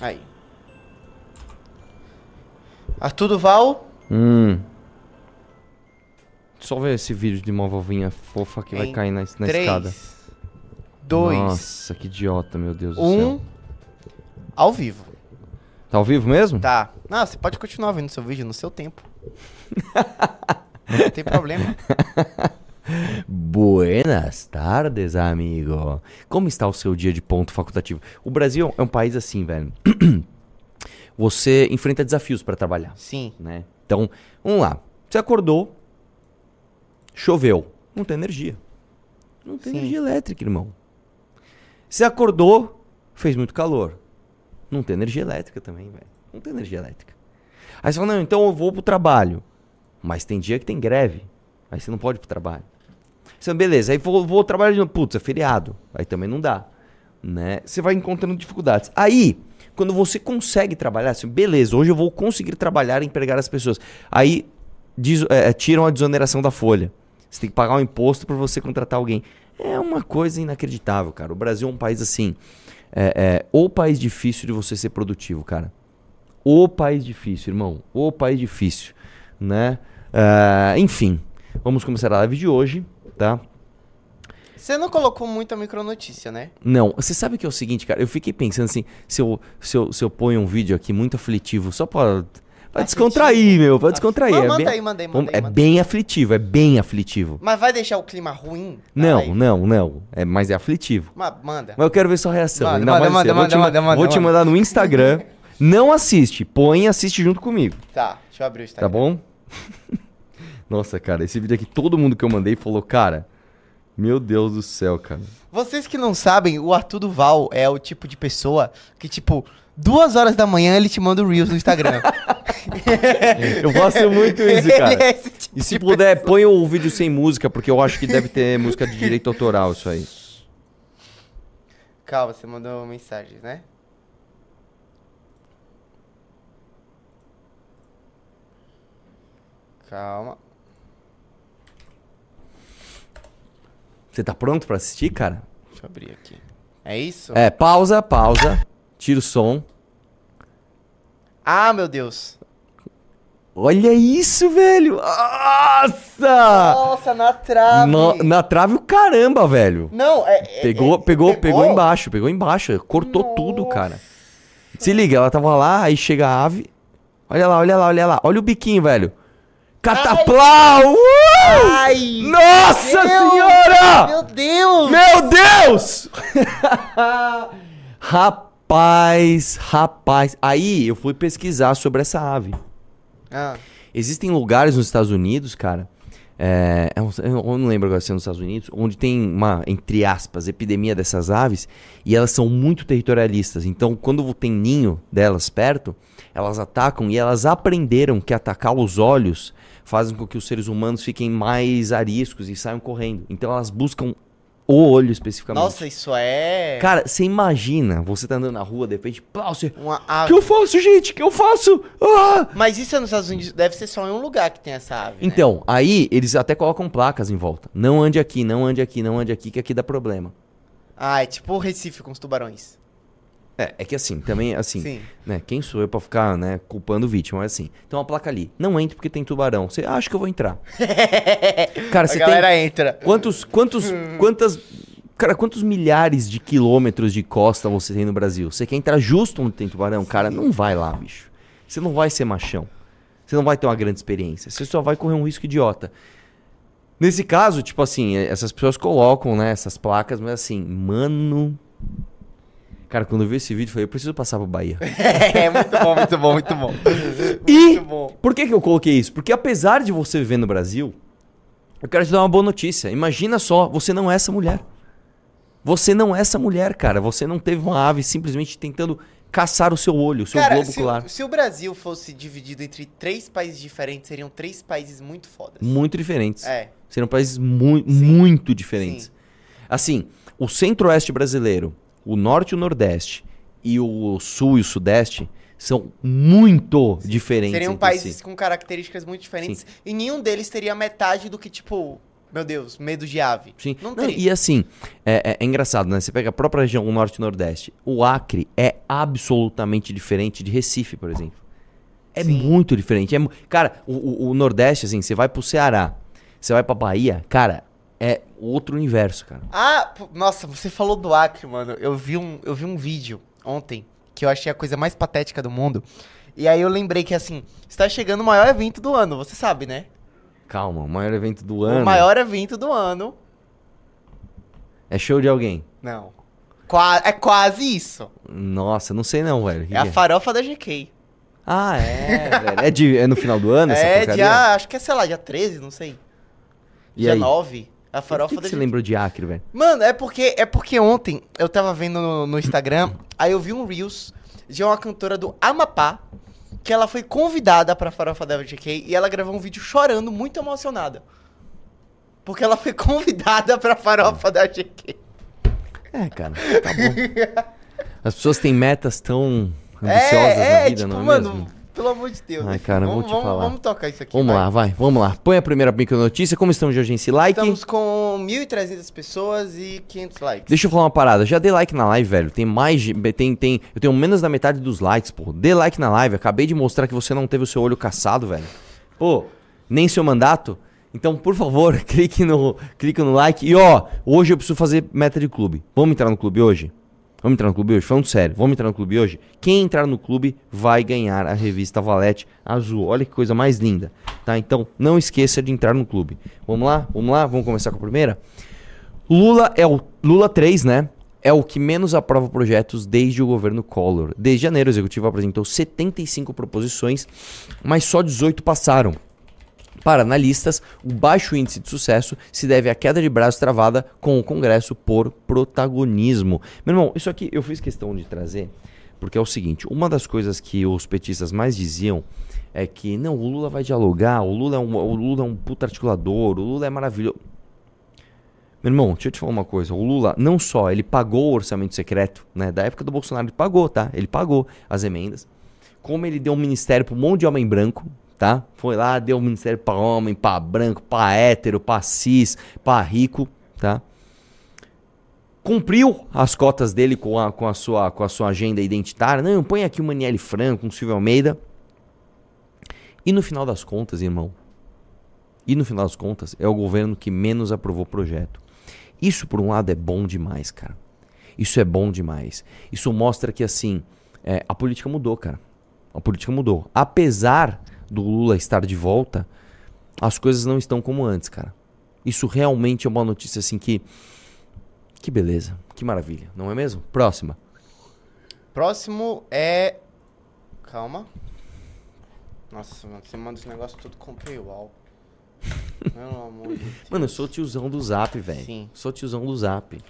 Aí. Arthur Duval. Hum. Só ver esse vídeo de uma vovinha fofa que vai Em cair na, na três, escada. dois, Nossa, que idiota, meu Deus do um. céu. Ao vivo. Tá ao vivo mesmo? Tá. Não, você pode continuar vendo seu vídeo no seu tempo. Não tem problema. Buenas tardes, amigo. Como está o seu dia de ponto facultativo? O Brasil é um país assim, velho. Você enfrenta desafios para trabalhar, Sim. né? Então, vamos lá. Você acordou, choveu, não tem energia. Não tem Sim. energia elétrica, irmão. Você acordou, fez muito calor. Não tem energia elétrica também, velho. Não tem energia elétrica. Aí você fala, não, então eu vou pro trabalho. Mas tem dia que tem greve. Aí você não pode ir pro trabalho. Você, beleza, aí vou, vou trabalhar de novo. Putz, é feriado. Aí também não dá. Né? Você vai encontrando dificuldades. Aí, quando você consegue trabalhar, assim, beleza, hoje eu vou conseguir trabalhar e empregar as pessoas. Aí des- é, tiram a desoneração da folha. Você tem que pagar um imposto para você contratar alguém. É uma coisa inacreditável, cara. O Brasil é um país assim. É, é o país difícil de você ser produtivo, cara. O país difícil, irmão. O país difícil, né? É, enfim, vamos começar a live de hoje, tá? Você não colocou muita micronotícia, né? Não, você sabe que é o seguinte, cara? Eu fiquei pensando assim, se eu, se eu, se eu ponho um vídeo aqui muito aflitivo, só pra, pra descontrair, meu, pra descontrair. Mas é manda bem, aí, manda aí, manda aí, é manda bem aflitivo, é bem aflitivo. Mas vai deixar o clima ruim? Não, não, não. É, mas é aflitivo. Ma- manda. Mas eu quero ver sua reação. Manda, ainda manda, manda, Eu vou te manda, ma- manda, Vou te manda. mandar no Instagram. Não assiste, põe e assiste junto comigo. Tá, deixa eu abrir o Tá Instagram. bom? Nossa, cara, esse vídeo aqui, todo mundo que eu mandei falou, cara, meu Deus do céu, cara. Vocês que não sabem, o Arthur Duval é o tipo de pessoa que, tipo, duas horas da manhã ele te manda o Reels no Instagram. Eu faço muito isso, cara. é tipo E se de puder, põe o vídeo sem música, porque eu acho que deve ter música de direito autoral isso aí. Calma, você mandou mensagem, né? Calma. Você tá pronto pra assistir, cara? Deixa eu abrir aqui. É isso? É, pausa, pausa. Tira o som. Ah, meu Deus. Olha isso, velho! Nossa! Nossa, na trave. No- na trave o caramba, velho. Não, é, é- Pegou, é- pegou, pegou embaixo, pegou embaixo. Cortou tudo, cara. Se liga, ela tava lá, aí chega a ave. Olha lá, olha lá, olha lá. Olha o biquinho, velho. Cataplau! Uh! Ai! Nossa Deus! senhora! Meu Deus! Meu Deus! rapaz, rapaz. Aí eu fui pesquisar sobre essa ave. Ah, Existem lugares nos Estados Unidos, cara. é, eu não sei- eu não lembro agora se é nos Estados Unidos, onde tem uma, entre aspas, epidemia dessas aves e elas são muito territorialistas. Então, quando tem ninho delas perto, elas atacam e elas aprenderam que atacar os olhos fazem com que os seres humanos fiquem mais ariscos e saiam correndo. Então, elas buscam o olho especificamente. nossa, isso é. Cara, você imagina, você tá andando na rua, de repente, plau, você... Uma O ave. que eu faço, gente? O que eu faço? Ah! Mas isso é nos Estados Unidos, deve ser só em um lugar que tem essa ave. né? Então, aí eles até colocam placas em volta. Não ande aqui, não ande aqui, não ande aqui, que aqui dá problema. Ah, é tipo o Recife com os tubarões. É, é que assim, também, assim, Sim. né, quem sou eu pra ficar, né, culpando o vítima, mas assim, tem uma placa ali, não entre porque tem tubarão, você acha que eu vou entrar. Cara, A você galera tem, entra. quantos, quantos, quantas, cara, quantos milhares de quilômetros de costa você tem no Brasil? Você quer entrar justo onde tem tubarão? Cara, não vai lá, bicho. Você não vai ser machão. Você não vai ter uma grande experiência. Você só vai correr um risco idiota. Nesse caso, tipo assim, essas pessoas colocam, né, essas placas, mas assim, mano. Cara, quando eu vi esse vídeo, eu falei, eu preciso passar pro Bahia. É, muito bom, muito bom, muito bom. E Muito bom. por que, que eu coloquei isso? Porque apesar de você viver no Brasil, eu quero te dar uma boa notícia. Imagina só, você não é essa mulher. Você não é essa mulher, cara. Você não teve uma ave simplesmente tentando caçar o seu olho, o seu Cara, globo se, ocular. o- se o Brasil fosse dividido entre três países diferentes, seriam três países muito fodas. Muito diferentes. É. Serão países mu Sim. muito diferentes. Sim. Assim, o centro-oeste brasileiro, o norte e o nordeste e o sul e o sudeste são muito diferentes. Seriam países si. com características muito diferentes. E nenhum deles teria metade do que, tipo, meu Deus, medo de ave. Sim. Não Não, e assim, é, é- é engraçado, né? Você pega a própria região norte e nordeste. O Acre é absolutamente diferente de Recife, por exemplo. É Sim. muito diferente. É, cara, o, o- o Nordeste, assim, você vai pro Ceará, você vai pra Bahia, cara, é outro universo, cara. Ah, nossa, você falou do Acre, mano. Eu vi um, eu vi um vídeo ontem que eu achei a coisa mais patética do mundo. E aí eu lembrei que assim, está chegando o maior evento do ano, você sabe, né? Calma, o maior evento do ano O maior evento do ano. é show de alguém. Não. Qua- é quase isso. Nossa, não sei não, velho. É a farofa da GK. Ah, é, velho. É, de, é no final do ano essa É porcaria? dia, acho que é, sei lá, dia 13, não sei. E dia aí? 9. A Por farofa que, você lembrou de Acre, velho? Mano, é porque, é porque ontem eu tava vendo no, no Instagram, aí eu vi um Reels de uma cantora do Amapá, que ela foi convidada pra farofa da GK e ela gravou um vídeo chorando, muito emocionada. Porque ela foi convidada pra farofa da GK. É, cara, tá bom. As pessoas têm metas tão ambiciosas É, na é, vida, tipo, não é mano, mesmo? Pelo amor de Deus. Ai, cara, eu vou vamos, te vamos- falar. Vamos tocar isso aqui. Vamos vai. lá, vai, vamos lá. Põe a primeira micronotícia. Como estamos de audiência e like? Estamos com 1.300 pessoas e 500 likes. Deixa eu falar uma parada. Já dê like na live, velho. Tem mais. de- Tem, tem, eu tenho menos da metade dos likes, pô. Dê like na live. Acabei de mostrar que você não teve o seu olho caçado, velho. Pô, nem seu mandato. Então, por favor, clique no, clique no like. E ó, hoje eu preciso fazer meta de clube. Vamos entrar no clube hoje? Vamos entrar no clube hoje? Falando sério, vamos entrar no clube hoje? Quem entrar no clube vai ganhar a revista Valete Azul. Olha que coisa mais linda, tá? Então, não esqueça de entrar no clube. Vamos lá? Vamos lá? Vamos começar com a primeira? Lula é o Lula 3, né? É o que menos aprova projetos desde o governo Collor. Desde janeiro, o executivo apresentou 75 proposições, mas só 18 passaram. Para analistas, o baixo índice de sucesso se deve à queda de braço travada com o Congresso por protagonismo. Meu irmão, isso aqui eu fiz questão de trazer, porque é o seguinte: uma das coisas que os petistas mais diziam é que não, o Lula vai dialogar, o Lula é um, o Lula é um puta articulador, o Lula é maravilhoso. Meu irmão, deixa eu te falar uma coisa. O Lula, não só ele pagou o orçamento secreto, né? Da época do Bolsonaro, ele pagou, tá? Ele pagou as emendas. Como ele deu um ministério pra um monte de homem branco, tá? Foi lá, deu um ministério pra homem, pra branco, pra hétero, pra cis, pra rico, tá? Cumpriu as cotas dele com a, com a, sua, com a sua agenda identitária. Não, põe aqui o Maniele Franco, um Silvio Almeida. E no final das contas, irmão, e no final das contas, é o governo que menos aprovou o projeto. Isso, por um lado, é bom demais, cara. Isso é bom demais. Isso mostra que, assim, é, a política mudou, cara. A política mudou. Apesar do Lula estar de volta, as coisas não estão como antes, cara. Isso realmente é uma notícia, assim, que. Que beleza. Que maravilha. Não é mesmo? Próxima. Próximo é. Calma. Nossa, mano, você manda esse negócio tudo com paywall. Pelo amor de. Mano, eu sou tiozão do zap, velho. Sim. Sou tiozão do zap.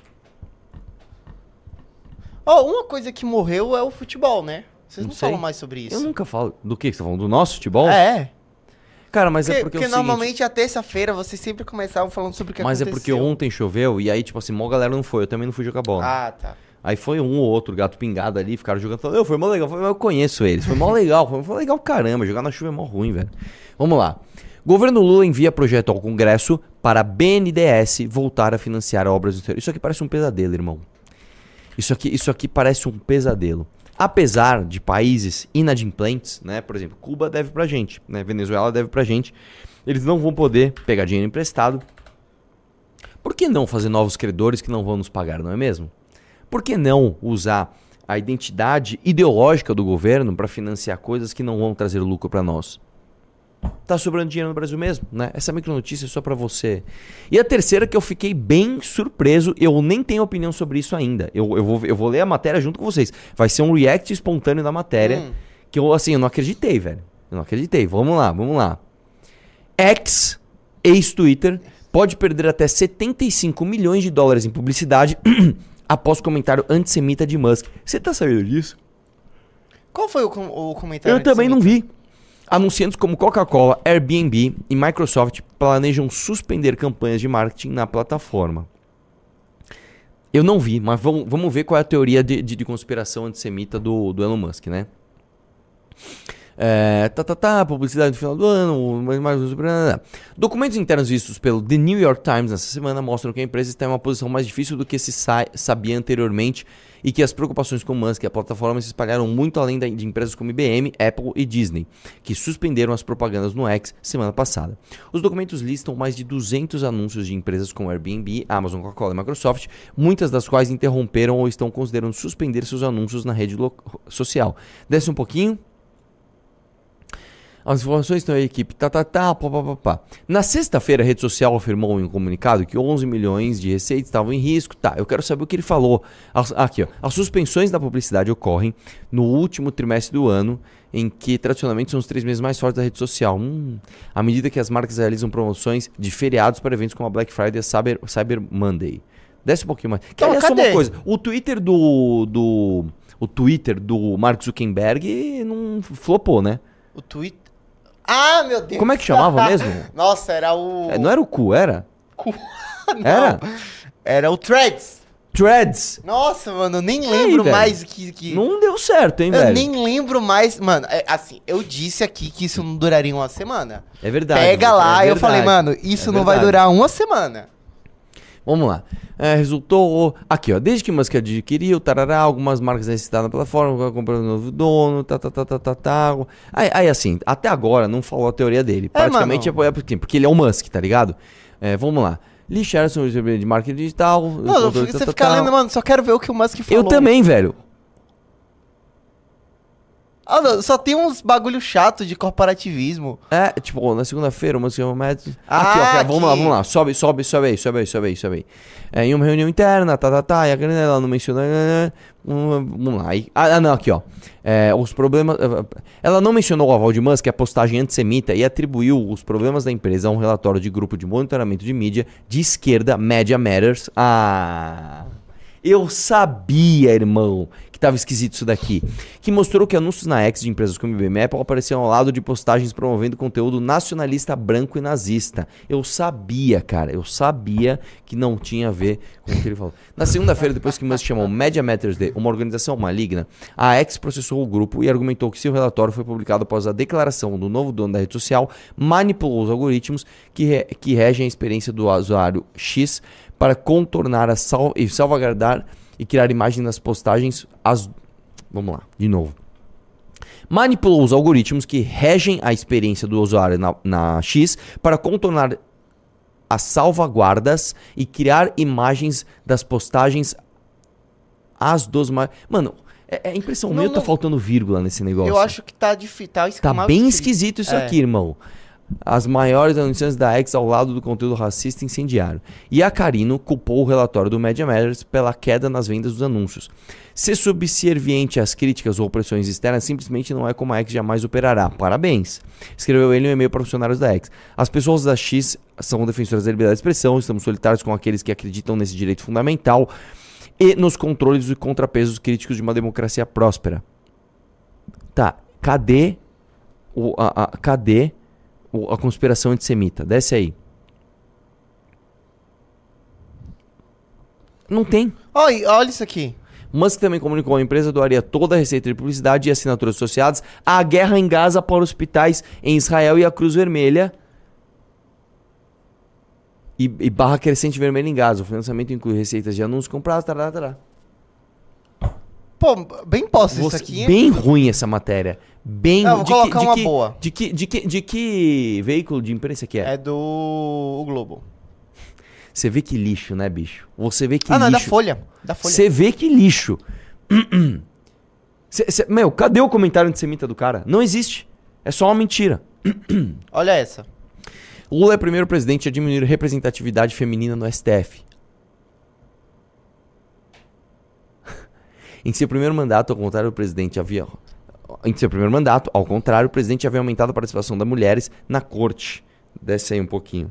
Ó, uma coisa que morreu é o futebol, né? Vocês não, Não falam mais sobre isso. Eu nunca falo. Do que? Você tá falando? Do nosso futebol? É. Cara, mas Porque, é porque, é o porque seguinte- normalmente a terça-feira vocês sempre começavam falando sobre o que Mas é aconteceu. porque ontem choveu e aí, tipo assim, mó galera não foi. Eu também não fui jogar bola. Ah, tá. Aí foi um ou outro gato pingado ali, ficaram jogando. Falando, "Eu, foi mó legal. Foi, eu conheço eles. Foi mó legal. Foi, foi legal caramba. Jogar na chuva é mó ruim, velho. Vamos lá. Governo Lula envia projeto ao Congresso para a BNDES voltar a financiar obras do exterior. Isso aqui parece um pesadelo, irmão. Isso aqui, isso aqui parece um pesadelo. Apesar de países inadimplentes, né? Por exemplo, Cuba deve pra gente, né? Venezuela deve pra gente. Eles não vão poder pegar dinheiro emprestado. Por que não fazer novos credores que não vão nos pagar, não é mesmo? Por que não usar a identidade ideológica do governo para financiar coisas que não vão trazer lucro para nós? Tá sobrando dinheiro no Brasil mesmo, né? Essa micronotícia é só para você. E a terceira que eu fiquei bem surpreso, eu nem tenho opinião sobre isso ainda. Eu, eu, vou, eu vou ler a matéria junto com vocês. Vai ser um react espontâneo da matéria. Hum. Que eu, assim, eu não acreditei, velho. Eu não acreditei. Vamos lá, vamos lá. X, ex-Twitter, pode perder até 75 milhões de dólares em publicidade após comentário antissemita de Musk. Você tá sabendo disso? Qual foi o, com- o comentário? Eu também não vi. Anunciantes como Coca-Cola, Airbnb e Microsoft planejam suspender campanhas de marketing na plataforma. Eu não vi, mas vamos, vamos ver qual é a teoria de, de- de conspiração antissemita do, do Elon Musk, né? É, tá, tá, tá, publicidade no final do ano, mais, mais, Documentos internos vistos pelo The New York Times nessa semana mostram que a empresa está em uma posição mais difícil do que se sa sabia anteriormente e que as preocupações com Musk e a plataforma se espalharam muito além de empresas como IBM, Apple e Disney, que suspenderam as propagandas no X semana passada. Os documentos listam mais de 200 anúncios de empresas como Airbnb, Amazon, Coca-Cola e Microsoft, muitas das quais interromperam ou estão considerando suspender seus anúncios na rede social. Desce um pouquinho. As informações estão aí, equipe. Tá, tá, tá, pá, pá, pá, pá. Na sexta-feira, a rede social afirmou em um comunicado que 11 milhões de receitas estavam em risco. Tá, eu quero saber o que ele falou. As, aqui, ó. As suspensões da publicidade ocorrem no último trimestre do ano, em que tradicionalmente são os três meses mais fortes da rede social. Hum, à medida que as marcas realizam promoções de feriados para eventos como a Black Friday e a Cyber, Cyber Monday. Desce um pouquinho mais. Que, aliás, só uma coisa. O Twitter do, do. O Twitter do Mark Zuckerberg não flopou, né? O Twitter. Ah, meu Deus. Como é que chamava mesmo? Nossa, era o. É, não era o cu, era? Cu. Era? Era o Threads. Threads. Nossa, mano, eu nem lembro velho? mais que, que. Não deu certo, hein, eu velho? nem lembro mais. Mano, é, assim, eu disse aqui que isso não duraria uma semana. É verdade. Pega lá, é eu falei, verdade. mano, isso É não vai verdade. durar uma semana. Vamos lá. É, resultou. Aqui, ó. Desde que Musk adquiriu, tarará, algumas marcas necessitadas na plataforma, comprando um novo dono, tá, tá, tá, tá, tá, tá. Aí, aí, assim, até agora não falou a teoria dele. Praticamente é, é porque, porque ele é o Musk, tá ligado? É, vamos lá. Lee Sherson, de marketing digital. Não, controle você tal, fica tal, lendo, mano, só quero ver o que o Musk falou. Eu também, velho. Ah, só tem uns bagulho chato de corporativismo. É, tipo, na segunda-feira, chamou o Matt. Ah, aqui, ó, aqui, vamos lá, vamos lá. Sobe, sobe, sobe aí, sobe aí, sobe aí, sobe aí. É, em uma reunião interna, tá, tá, tá, e a grana ela não mencionou. né, hum, Vamos lá. Aí, ah, ah, não, aqui, ó. É, os problemas. Ela não mencionou o aval de Musk, a postagem antissemita, e atribuiu os problemas da empresa a um relatório de grupo de monitoramento de mídia de esquerda, Media Matters. Ah. Eu sabia, irmão, que tava esquisito isso daqui. Que mostrou que anúncios na X de empresas como IBM e Apple apareciam ao lado de postagens promovendo conteúdo nacionalista branco e nazista. Eu sabia, cara, eu sabia que não tinha a ver com o que ele falou. Na segunda-feira, depois que Musk chamou Media Matters de uma organização maligna, a X processou o grupo e argumentou que seu relatório foi publicado após a declaração do novo dono da rede social manipulou os algoritmos que, re- que regem a experiência do usuário X para contornar a sal e salvaguardar e criar imagens nas postagens. As... Vamos lá, de novo. Manipulou os algoritmos que regem a experiência do usuário na, na X para contornar as salvaguardas e criar imagens das postagens as dos mais. Mano, é, é impressão Não, minha, tá não. faltando vírgula nesse negócio. Eu acho que tá difícil. Tá, Tá bem escrito. esquisito isso É. aqui, irmão. As maiores anunciantes da X ao lado do conteúdo racista incendiário. E a Carino culpou o relatório do Media Matters pela queda nas vendas dos anúncios. Ser subserviente às críticas ou pressões externas simplesmente não é como a X jamais operará. Parabéns. Escreveu ele um e-mail para funcionários da X. As pessoas da X são defensoras da liberdade de expressão, estamos solitários com aqueles que acreditam nesse direito fundamental e nos controles e contrapesos críticos de uma democracia próspera. Tá, cadê o, a, a- cadê a conspiração antissemita? Desce aí. Não tem. Olha, olha isso aqui. Musk também comunicou a empresa doaria toda a receita de publicidade e assinaturas associadas à guerra em Gaza para hospitais em Israel e a Cruz Vermelha. E, e barra crescente vermelha em Gaza. O financiamento inclui receitas de anúncios comprados. Tarará, tarará. Pô, bem posso isso aqui. Bem ruim essa matéria. Bem Não, vou de colocar de uma que, boa. De que, de, que, de que veículo de imprensa que é? É do o Globo. Você vê que lixo, né, bicho? Você vê que ah, não, é da lixo. Folha. Da Folha. Você vê que lixo. Cê- cê- meu, cadê o comentário antissemita do cara? Não existe. É só uma mentira. Olha essa. Lula é o primeiro presidente a diminuir representatividade feminina no STF. Em seu primeiro mandato, ao contrário, o presidente havia. Em seu primeiro mandato, ao contrário, o presidente havia aumentado a participação das mulheres na corte. Desce aí um pouquinho.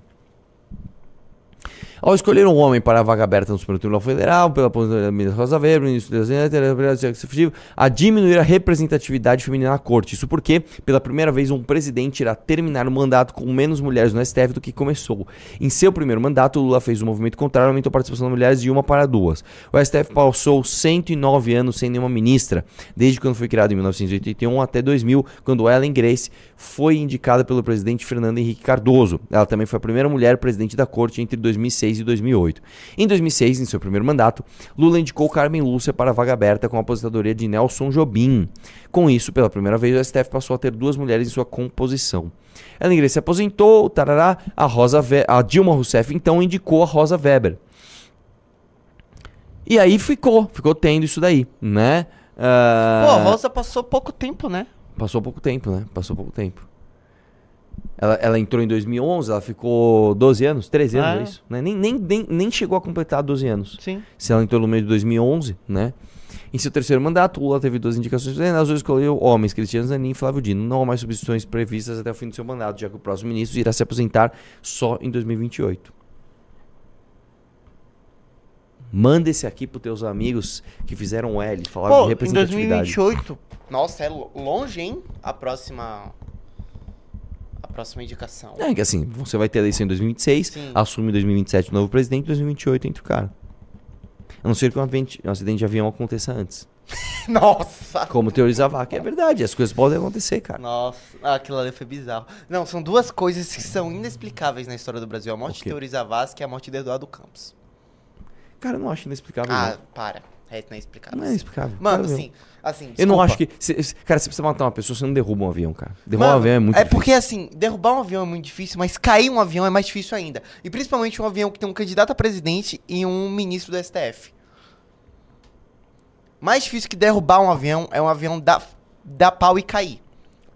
Ao escolher um homem para a vaga aberta no Supremo Tribunal Federal, pela posição da ministra Rosa Weber, ministro da Executivo, a diminuir a representatividade feminina na corte. Isso porque, pela primeira vez, um presidente irá terminar o mandato com menos mulheres no STF do que começou. Em seu primeiro mandato, Lula fez um movimento contrário, aumentou a participação das mulheres de uma para duas. O STF passou 109 anos sem nenhuma ministra, desde quando foi criado em 1981 até 2000, quando Ellen Grace foi indicada pelo presidente Fernando Henrique Cardoso. Ela também foi a primeira mulher presidente da corte entre 2006 2006 e 2008. Em 2006, em seu primeiro mandato, Lula indicou Carmen Lúcia para a vaga aberta com a aposentadoria de Nelson Jobim. Com isso, pela primeira vez, o STF passou a ter duas mulheres em sua composição. Ela ingressa se aposentou, tarará, a, Rosa Ve a Dilma Rousseff então indicou a Rosa Weber. E aí ficou, ficou tendo isso daí, né? Uh... Pô, a Rosa passou pouco tempo, né? Passou pouco tempo, né? Passou pouco tempo. Ela, ela entrou em 2011, ela ficou 12 anos, 13 anos, ah, é? é isso? Né? Nem, nem, nem, nem chegou a completar 12 anos. Sim. Se ela entrou no meio de 2011, né? Em seu terceiro mandato, Lula teve duas indicações né, plenárias, escolheu homens, Cristiano Zanin e Flávio Dino. Não há mais substituições previstas até o fim do seu mandato, já que o próximo ministro irá se aposentar só em 2028. Manda esse aqui pros teus amigos que fizeram L, falaram Pô, de representatividade. em 2028? Nossa, é longe, hein? A próxima próxima indicação. É que assim, você vai ter eleição em 2026, Sim. assume em 2027 o novo presidente, em 2028 entra o cara. A não ser que um acidente, um acidente de avião aconteça antes. Nossa! Como teorizava, que é verdade, as coisas podem acontecer, cara. Nossa, ah, aquilo ali foi bizarro. Não, são duas coisas que são inexplicáveis na história do Brasil: a morte de Teorizava e a morte de Eduardo Campos. Cara, eu não acho inexplicável. Ah, não. para. É, não é explicável. Não é explicável. Mano, assim, assim. Desculpa. Eu não acho que. Se, cara, se você matar uma pessoa, você não derruba um avião, cara. Derrubar Mano, um avião é muito é difícil. É porque, assim, derrubar um avião é muito difícil, mas cair um avião é mais difícil ainda. E principalmente um avião que tem um candidato a presidente e um ministro do STF. Mais difícil que derrubar um avião é um avião dar, dar pau e cair.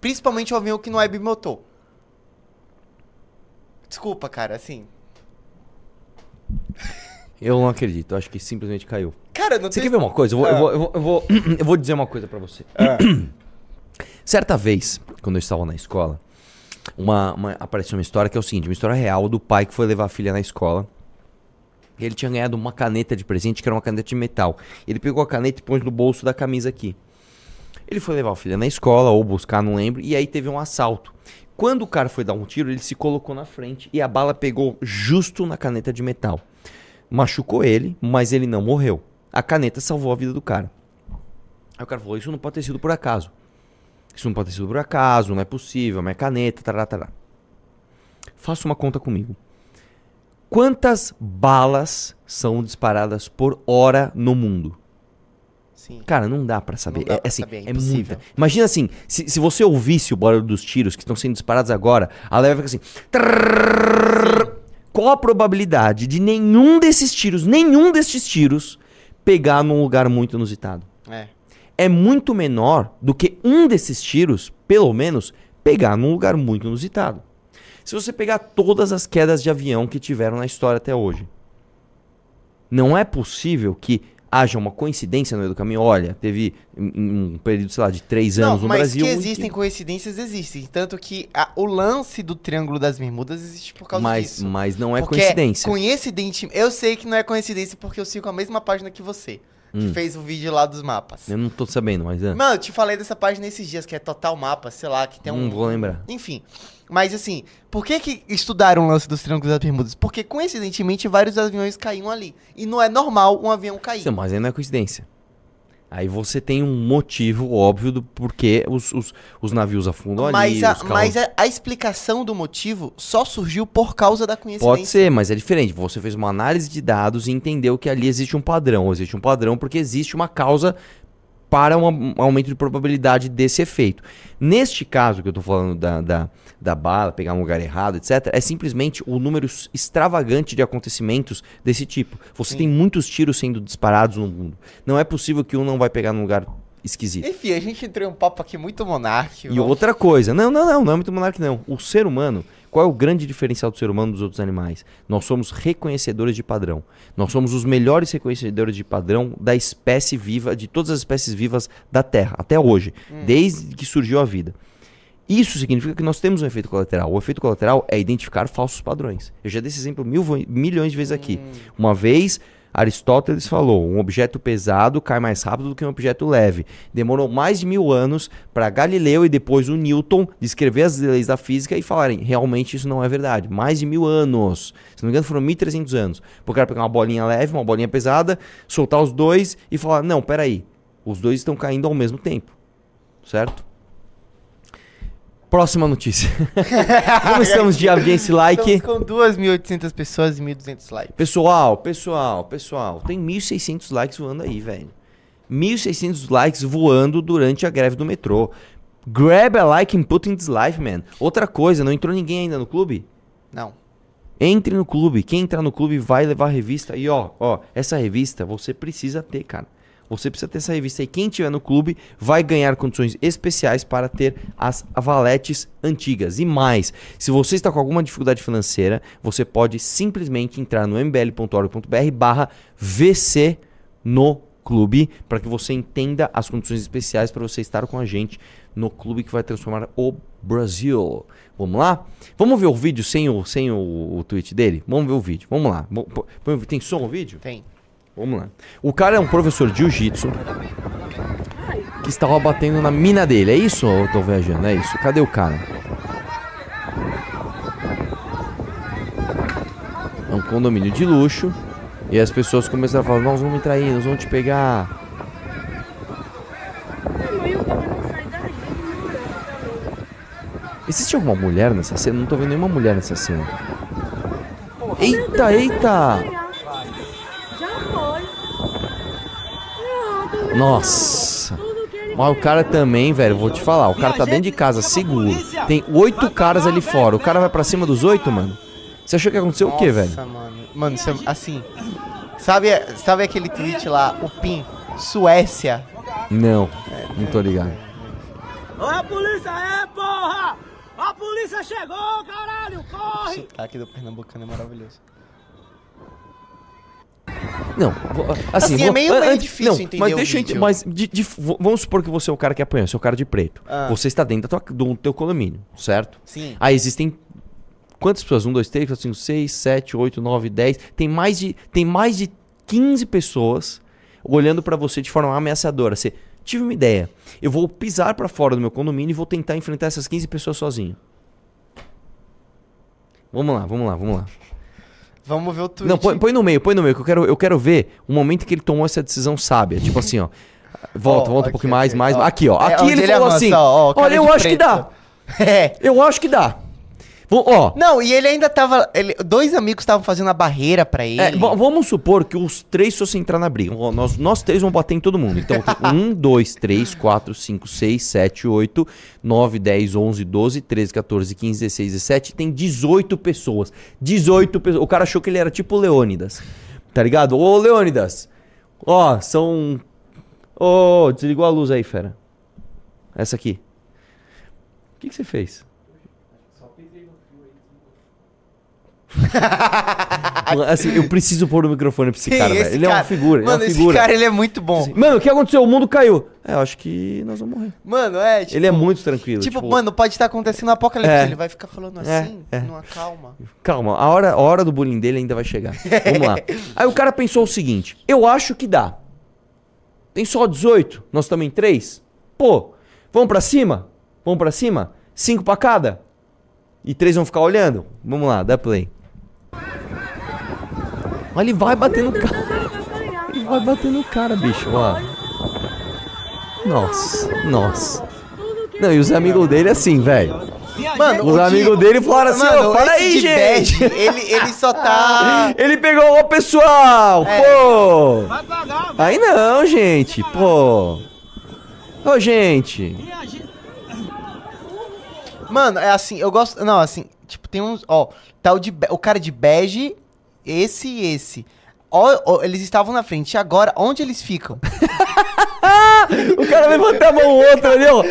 Principalmente um avião que não é bimotor. Desculpa, cara, assim. Eu não acredito, acho que simplesmente caiu. Cara, não Você tem... quer ver uma coisa? Eu vou, ah. eu, vou, eu, vou, eu, vou, eu vou dizer uma coisa para você. Ah. Certa vez, quando eu estava na escola, uma, uma, apareceu uma história que é o seguinte: uma história real do pai que foi levar a filha na escola. E ele tinha ganhado uma caneta de presente, que era uma caneta de metal. Ele pegou a caneta e pôs no bolso da camisa aqui. Ele foi levar a filha na escola, ou buscar, não lembro, e aí teve um assalto. Quando o cara foi dar um tiro, ele se colocou na frente e a bala pegou justo na caneta de metal machucou ele, mas ele não morreu. A caneta salvou a vida do cara. Aí o cara falou: Isso não pode ter sido por acaso. Isso não pode ter sido por acaso, não é possível, não é caneta, tará, tará. Faça uma conta comigo. Quantas balas são disparadas por hora no mundo? Sim. Cara, não dá para saber. Dá é, pra é assim, saber. É, é muita. Imagina assim, se, se você ouvisse o barulho dos tiros que estão sendo disparados agora, a leve fica assim. Trrr, qual a probabilidade de nenhum desses tiros, nenhum desses tiros, pegar num lugar muito inusitado? É. É muito menor do que um desses tiros, pelo menos, pegar num lugar muito inusitado. Se você pegar todas as quedas de avião que tiveram na história até hoje, não é possível que haja uma coincidência no meio do caminho. Olha, teve um um período, sei lá, de três anos Não, no mas Brasil. que em existem coincidências, existem. Tanto que a- o lance do Triângulo das Bermudas existe por causa mas, disso. mas não é Porque coincidência. Coincidente, eu sei que não é coincidência porque eu sigo a mesma página que você, que Hum. fez o vídeo lá dos mapas. Eu não tô sabendo, mas é. Mano, eu te falei dessa página esses dias, que é Total Mapa, sei lá, que tem um. Não vou lembrar. Enfim. Mas assim, por que que estudaram o lance dos Triângulos das Bermudas? Porque coincidentemente vários aviões caíam ali. E não é normal um avião cair. Sim, mas aí não é coincidência. Aí você tem um motivo óbvio do porquê os, os, os navios afundam ali. Mas, a, os carros- mas a, a explicação do motivo só surgiu por causa da coincidência. Pode ser, mas é diferente. Você fez uma análise de dados e entendeu que ali existe um padrão. Existe um padrão porque existe uma causa para um um aumento de probabilidade desse efeito. Neste caso que eu tô falando da, da, da bala, pegar um lugar errado, etc., é simplesmente o número extravagante de acontecimentos desse tipo. Você Sim. tem muitos tiros sendo disparados no mundo. Não é possível que um não vai pegar num lugar esquisito. Enfim, a gente entrou em um papo aqui muito monárquico. E outra coisa, não, não, não, não é muito monarca, não. O ser humano, qual é o grande diferencial do ser humano dos outros animais? Nós somos reconhecedores de padrão. Nós somos os melhores reconhecedores de padrão da espécie viva, de todas as espécies vivas da Terra, até hoje, desde que surgiu a vida. Isso significa que nós temos um efeito colateral. O efeito colateral é identificar falsos padrões. Eu já dei esse exemplo mil, milhões de vezes aqui. Uma vez, Aristóteles falou: um objeto pesado cai mais rápido do que um objeto leve. Demorou mais de mil anos para Galileu e depois o Newton descrever as leis da física e falarem: realmente isso não é verdade. Mais de mil anos. Se não me engano, foram 1.300 anos. Por cara pegar uma bolinha leve, uma bolinha pesada, soltar os dois e falar: não, peraí, os dois estão caindo ao mesmo tempo. Certo? Próxima notícia. Como estamos de audiência like? Estamos com 2.800 pessoas e 1.200 likes. Pessoal, pessoal, pessoal, tem 1.600 likes voando aí, velho. 1.600 likes voando durante a greve do metrô. Grab a like and put in this life, man. Outra coisa, não entrou ninguém ainda no clube? Não. Entre no clube. Quem entrar no clube vai levar a revista. E ó, ó, essa revista você precisa ter, cara. Você precisa ter essa revista. E quem tiver no clube vai ganhar condições especiais para ter as valetes antigas. E mais, se você está com alguma dificuldade financeira, você pode simplesmente entrar no mbl.org.br barra VC no clube para que você entenda as condições especiais para você estar com a gente no clube que vai transformar o Brasil. Vamos lá? Vamos ver o vídeo sem o, sem o, o tweet dele? Vamos ver o vídeo. Vamos lá. Tem som o vídeo? Tem. Vamos lá. O cara é um professor de jiu-jitsu que estava batendo na mina dele. É isso ou eu tô viajando? É isso. Cadê o cara? É um condomínio de luxo. E as pessoas começaram a falar: Nós vamos entrar aí, nós vamos te pegar. Existe alguma mulher nessa cena? Não tô vendo nenhuma mulher nessa cena. Eita, eita! Já foi. Não, tô vendo Nossa! Mas o cara também, velho, vou te falar, o cara tá dentro de casa, seguro. Tem oito caras ali fora. O cara vai pra cima dos oito, mano? Você achou que aconteceu o quê, velho? Nossa, mano. Mano, isso é, assim. Sabe, sabe aquele tweet lá, o PIN, Suécia? Não, não tô ligado. Olha a polícia aí, porra! A polícia chegou, caralho! O Corre! sotaque do pernambucano é maravilhoso. Não, assim, Assim, é meio- meio difícil não, entender Mas deixa vídeo. mas de- de- vamos supor que você é o cara que apanhou, você é o cara de preto. Ah. Você está dentro tua- do teu condomínio, certo? Sim. Aí existem quantas pessoas? Um, dois, três, quatro, cinco, seis, sete, oito, nove, dez. Tem mais de tem mais de 15 pessoas olhando pra você de forma ameaçadora. Você tive uma ideia. Eu vou pisar pra fora do meu condomínio e vou tentar enfrentar essas 15 pessoas sozinho. Vamos lá, vamos lá, vamos lá. Vamos ver o tweet. Não, põe, põe no meio, põe no meio, que eu quero, eu quero ver o momento que ele tomou essa decisão sábia. Tipo assim, ó. Volta, Ó, volta um aqui, pouquinho mais, mais. ó. Aqui, ó. É, Aqui onde ele, ele falou avança, assim: ó, Olha, eu acho que dá. preto. É. Eu acho que dá. Ó, Não, e ele ainda tava. ele- dois amigos estavam fazendo a barreira pra ele. É, v- vamos supor que os três fossem entrar na briga. Ó, Nós, nós três vamos bater em todo mundo. Então, tem um, dois, três, quatro, cinco, seis, sete, oito, nove, dez, onze, doze, treze, 14, 15, 16, 17. Tem 18 pessoas. 18 pessoas. O cara achou que ele era tipo o Leônidas. Tá ligado? Ô, Leônidas. Ó, são. Ô, desligou a luz aí, fera. Essa aqui. O que, que você fez? Assim, eu preciso pôr o microfone pra esse Sim, cara, esse velho. Ele é uma figura. ele é Mano, uma esse figura. cara ele é muito bom. Assim, Mano, o que aconteceu? O mundo caiu. É, eu acho que nós vamos morrer. Mano, é. Tipo, ele é muito tranquilo. Tipo, mano, pode estar acontecendo um apocalipse. É. Ele vai ficar falando É, assim, é. numa calma. Calma, a hora, a hora do bullying dele ainda vai chegar. Vamos lá. Aí o cara pensou o seguinte: eu acho que dá. Tem só 18, nós também 3. Pô, vamos pra cima? Vamos pra cima? Cinco pra cada? E três vão ficar olhando? Vamos lá, dá play. Olha, ele vai bater no cara. Ele vai bater no cara, bicho. Ó. Nossa, nossa. Não, e os amigos dele assim, velho. Mano, Os amigos de- dele falaram assim, Mano, ó, para aí, gente. bad, ele, ele só tá. Ele pegou o pessoal, É. pô. Vai pagar, Aí não, gente, pô. Ô, gente. Mano, é assim, eu gosto. Não, assim, tipo, tem uns. Ó, tá o, de, o cara de bege, esse e esse. ó, ó, eles estavam na frente. E agora, onde eles ficam? O cara levanta a mão o outro ali, ó.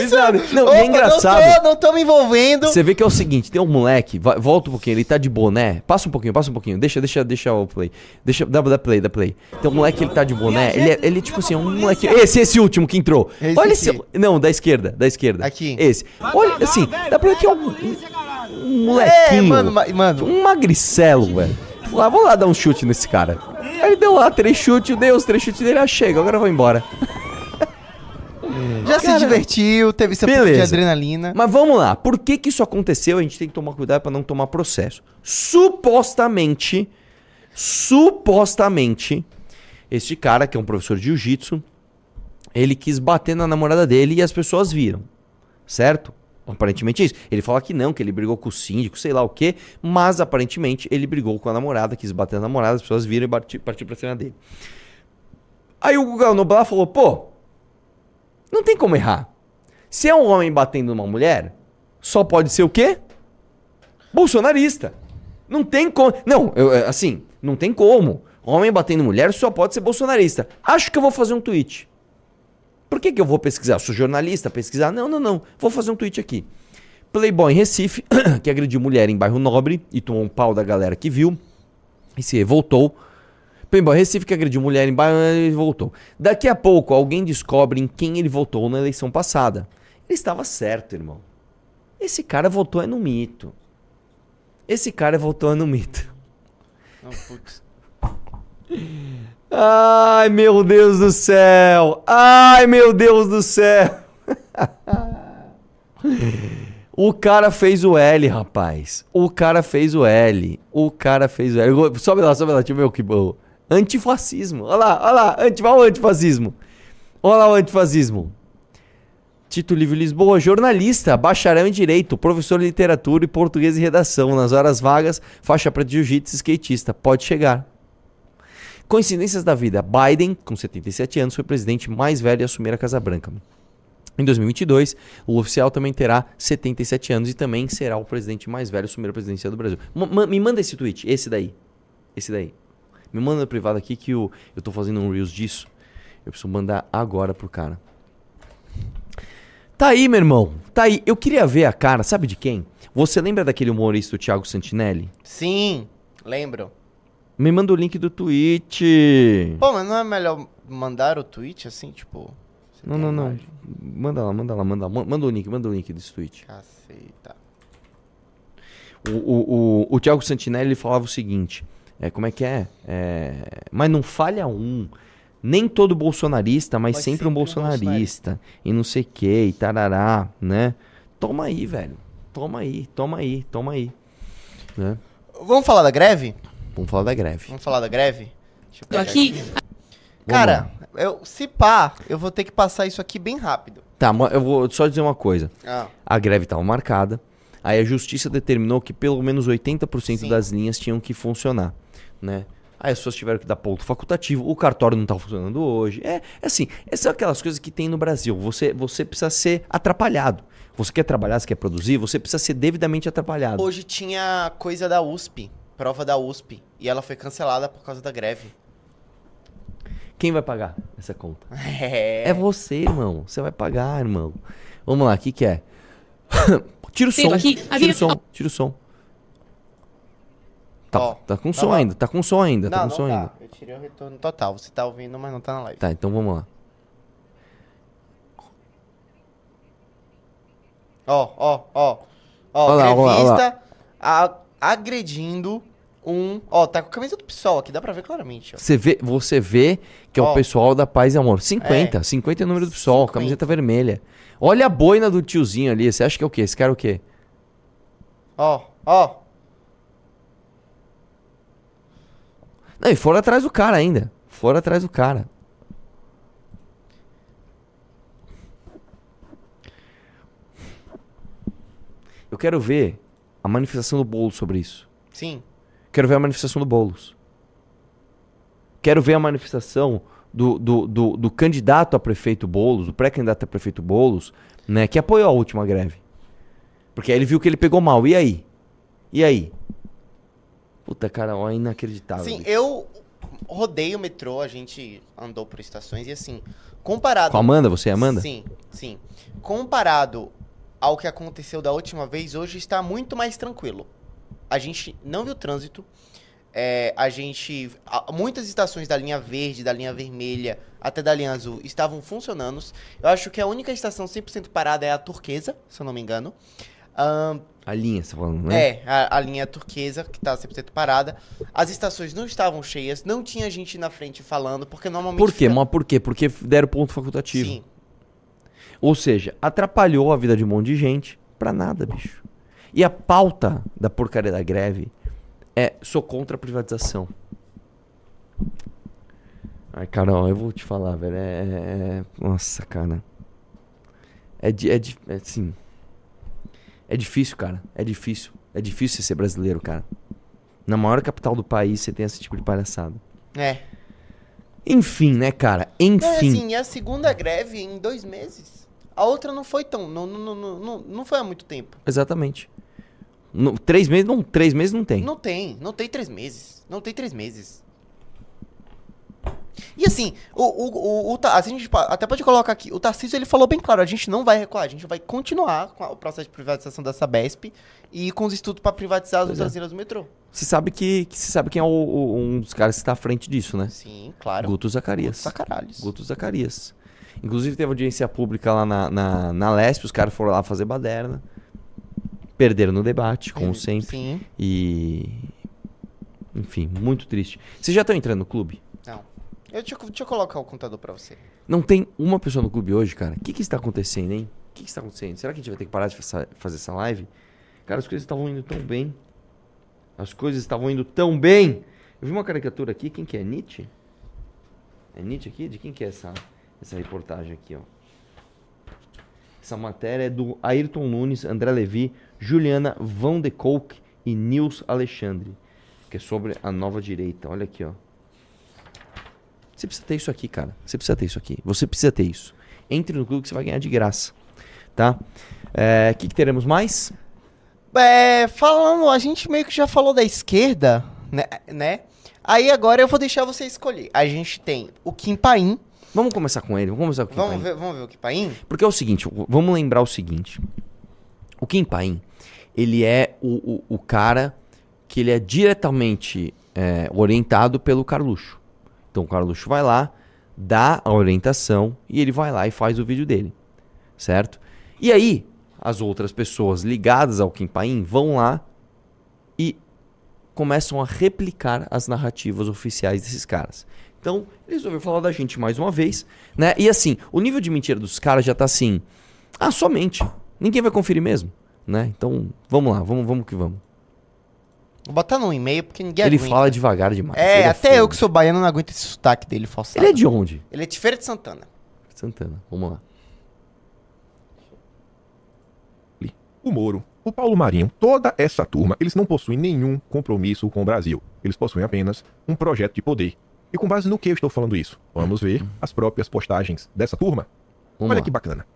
Bizarro. Não, e Opa, é engraçado. Não tô, não tô me envolvendo. Você vê que é o seguinte, tem um moleque, vai- volta um pouquinho, ele tá de boné. Passa um pouquinho, passa um pouquinho. Deixa, deixa, deixa o play. Deixa, dá, dá play, dá play. Tem um moleque, ele tá de boné. Ele é, ele é tipo assim, um moleque. Esse, esse último que entrou. Esse Olha esse. aqui. Não, da esquerda, da esquerda. Aqui. Esse. Olha, assim, dá pra ver que é um, um, um É, molequinho. mano, ma- mano. Um magricelo, velho. Falei, ah, vou lá dar um chute nesse cara. Aí ele deu lá três chutes, deu os três chutes dele, ah, chega, agora eu vou embora. Já se Cara, divertiu, teve seu pouco de adrenalina. Mas vamos lá, por que que isso aconteceu? A gente tem que tomar cuidado pra não tomar processo. Supostamente, supostamente, este cara, que é um professor de jiu-jitsu, ele quis bater na namorada dele e as pessoas viram, certo? Aparentemente é isso. Ele fala que não, que ele brigou com o síndico, sei lá o quê, mas aparentemente ele brigou com a namorada, quis bater na namorada, as pessoas viram e parti- partiu pra cima dele. Aí o Guga Noblar falou, pô, não tem como errar. Se é um homem batendo numa mulher, só pode ser o quê? Bolsonarista. Não tem como. Não, eu, é, assim, não tem como. Homem batendo mulher só pode ser bolsonarista. Acho que eu vou fazer um tweet. Por que, que eu vou pesquisar? Eu sou jornalista, pesquisar? Não, não, não. Vou fazer um tweet aqui. Playboy em Recife, que agrediu mulher em bairro nobre e tomou um pau da galera que viu e se revoltou. Playboy Recife que agrediu mulher em bairro e voltou. Daqui a pouco alguém descobre em quem ele votou na eleição passada. Ele estava certo, irmão. Esse cara votou é no mito. Esse cara votou é no mito. Não, putz. Ai, meu Deus do céu! Ai, meu Deus do céu! o cara fez o L, rapaz. O cara fez o L. O cara fez o L. Sobe lá, sobe lá, deixa eu ver o que bom. Antifascismo. Olha lá, olha lá. Anti, olha o antifascismo. Olha lá o antifascismo. Tito Livre Lisboa, jornalista, bacharel em Direito, professor de Literatura e Português e Redação. Nas horas vagas, faixa preta de jiu-jitsu, skatista. Pode chegar. Coincidências da vida. Biden, com 77 anos, foi o presidente mais velho a assumir a Casa Branca. Em 2022, o oficial também terá 77 anos e também será o presidente mais velho a assumir a presidência do Brasil. Ma- me manda esse tweet, esse daí. Esse daí. Me manda privado aqui que eu, eu tô fazendo um Reels disso. Eu preciso mandar agora pro cara. Tá aí, meu irmão. Tá aí. Eu queria ver a cara, sabe de quem? Você lembra daquele humorista, o Thiago Santinelli? Sim, lembro. Me manda o link do tweet. Pô, mas não é melhor mandar o tweet assim, tipo. Não, não, não. imagem? Manda lá, manda lá, manda lá. Ma- Manda o link, manda o link desse tweet. Caceta. O, o, o, o Thiago Santinelli ele falava o seguinte: é, como é que é? É, Mas não falha um. Nem todo bolsonarista, mas, Mas sempre, um sempre um bolsonarista. E não sei o que, e tarará, né? Toma aí, velho. Toma aí, toma aí, toma aí. Né? Vamos falar da greve? Vamos falar da greve. Vamos falar da greve? Deixa eu Tô pegar aqui. Cara, eu, se pá, eu vou ter que passar isso aqui bem rápido. Tá, mas eu vou só dizer uma coisa. Ah, A greve estava marcada. Aí a justiça determinou que pelo menos 80% Sim. das linhas tinham que funcionar, né? Aí as pessoas tiveram que dar ponto facultativo, o cartório não tá funcionando hoje. É, é assim, essas são aquelas coisas que tem no Brasil. Você, você precisa ser atrapalhado. Você quer trabalhar, você quer produzir, você precisa ser devidamente atrapalhado. hoje tinha coisa da USP, prova da USP, e ela foi cancelada por causa da greve. Quem vai pagar essa conta? É. É você, irmão. Você vai pagar, irmão. Vamos lá, o que que é? tira o som. aqui, Tira o som, tira o som. Tá, Ó, tá com tá som ainda, tá com som ainda, tá não, com não som tá. ainda. Eu tirei o retorno total. Você tá ouvindo, mas não tá na live. Tá, então vamos lá. Ó, ó, ó. Ó, Olha lá, olha lá, olha lá. grevista a- agredindo um... Ó, tá com a camisa do PSOL aqui, dá pra ver claramente, ó. Você vê, você vê que é o Ó. pessoal da Paz e Amor. 50, É. 50 é o número do PSOL, 50. camiseta vermelha. Olha a boina do tiozinho ali. Você acha que é o quê? Esse cara é o quê? Ó, ó. Não, e foram atrás do cara ainda. Foram atrás do cara. Eu quero ver a manifestação do Boulos sobre isso. Sim. Quero ver a manifestação do Boulos. Quero ver a manifestação do, do, do, do candidato a prefeito Boulos, do pré-candidato a prefeito Boulos, né, que apoiou a última greve. Porque aí ele viu que ele pegou mal. E aí? E aí? Puta, cara, ó, é inacreditável. Sim, bicho. eu... rodei o metrô, a gente andou por estações e assim, comparado. Com a Amanda, você é Amanda? Sim, sim. Comparado ao que aconteceu da última vez, hoje está muito mais tranquilo. A gente não viu trânsito. é, a gente. muitas estações da linha verde, da linha vermelha, até da linha azul estavam funcionando. Eu acho que a única estação 100% parada é a turquesa, se eu não me engano. Ahn, A linha, você tá falando, né? é, a, a linha turquesa, que tá 100% parada. As estações não estavam cheias, não tinha gente na frente falando, porque normalmente. Por quê? fica- Mas por quê? Porque deram ponto facultativo. Sim. Ou seja, atrapalhou a vida de um monte de gente pra nada, bicho. E a pauta da porcaria da greve é sou contra a privatização. Ai, Carol, eu vou te falar, velho. É. é- é- Nossa, cara. É, di- é, di- é assim. É difícil, cara. É difícil. É difícil você ser brasileiro, cara. Na maior capital do país você tem esse tipo de palhaçada. É. Enfim, né, cara? Não, Enfim. assim, é a segunda greve em dois meses. A outra não foi tão. Não, não, não, não, foi há muito tempo. Exatamente. No- três meses não, três meses não tem. Não tem, não tem três meses. Não tem três meses. E assim, o, o, o, o Ta- a gente até pode colocar aqui, o Tarcísio ele falou bem claro, a gente não vai recuar, a gente vai continuar com o processo de privatização da Sabesp e com os estudos para privatizar as é. outras linhas do metrô. Você sabe que, que você sabe quem é o- o- um dos caras que está à frente disso, né? Sim, claro. Guto Zacarias. Sacaralhos. Guto Zacarias. Inclusive teve audiência pública lá na, na, na Lesp, os caras foram lá fazer baderna. Perderam no debate, como sempre. Sim. E. Enfim, muito triste. Vocês já estão entrando no clube? Não. Eu, deixa, eu- deixa eu colocar o contador pra você. Não tem uma pessoa no clube hoje, cara. O que, que está acontecendo, hein? O que, que está acontecendo? Será que a gente vai ter que parar de fa- fazer essa live? Cara, as coisas estavam indo tão bem. As coisas estavam indo tão bem. Eu vi uma caricatura aqui. Quem que é? Nietzsche? É Nietzsche aqui? De quem que é essa, essa reportagem aqui, ó? Essa matéria é do Ayrton Nunes, André Levi, Juliana Van de Kolk e Nils Alexandre. Que é sobre a nova direita. Olha aqui, ó. Você precisa ter isso aqui, cara. Você precisa ter isso aqui. Você precisa ter isso. Entre no clube que você vai ganhar de graça. Tá? O que, que teremos mais? É, falando, a gente meio que já falou da esquerda, né? né? Aí agora eu vou deixar você escolher. A gente tem o Kim Paim. Vamos começar com ele. Vamos começar com o Kim Vamos Paim. ver, vamos ver o Kim Paim? Porque é o seguinte, vamos lembrar o seguinte. O Kim Paim, ele é o, o, o cara que ele é diretamente é, orientado pelo Carluxo. Então o Carluxo vai lá, dá a orientação e ele vai lá e faz o vídeo dele. Certo? E aí, as outras pessoas ligadas ao Kim Paim vão lá e começam a replicar as narrativas oficiais desses caras. Então, eles resolveram falar da gente mais uma vez, né? E assim, o nível de mentira dos caras já tá assim. Ah, somente. Ninguém vai conferir mesmo, né? Então, vamos lá, vamos, vamos que vamos. Vou botar no e-mail porque ninguém Ele aguenta. fala devagar demais. É, Ele até eu fogo. que sou baiano não aguento esse sotaque dele forçado. Ele é de onde? Ele é de Feira de Santana. Santana. Vamos lá. o Moro, o Paulo Marinho, toda essa turma, eles não possuem nenhum compromisso com o Brasil. Eles possuem apenas um projeto de poder. E com base no que eu estou falando isso? Vamos ver as próprias postagens dessa turma. Vamos Olha lá. que bacana.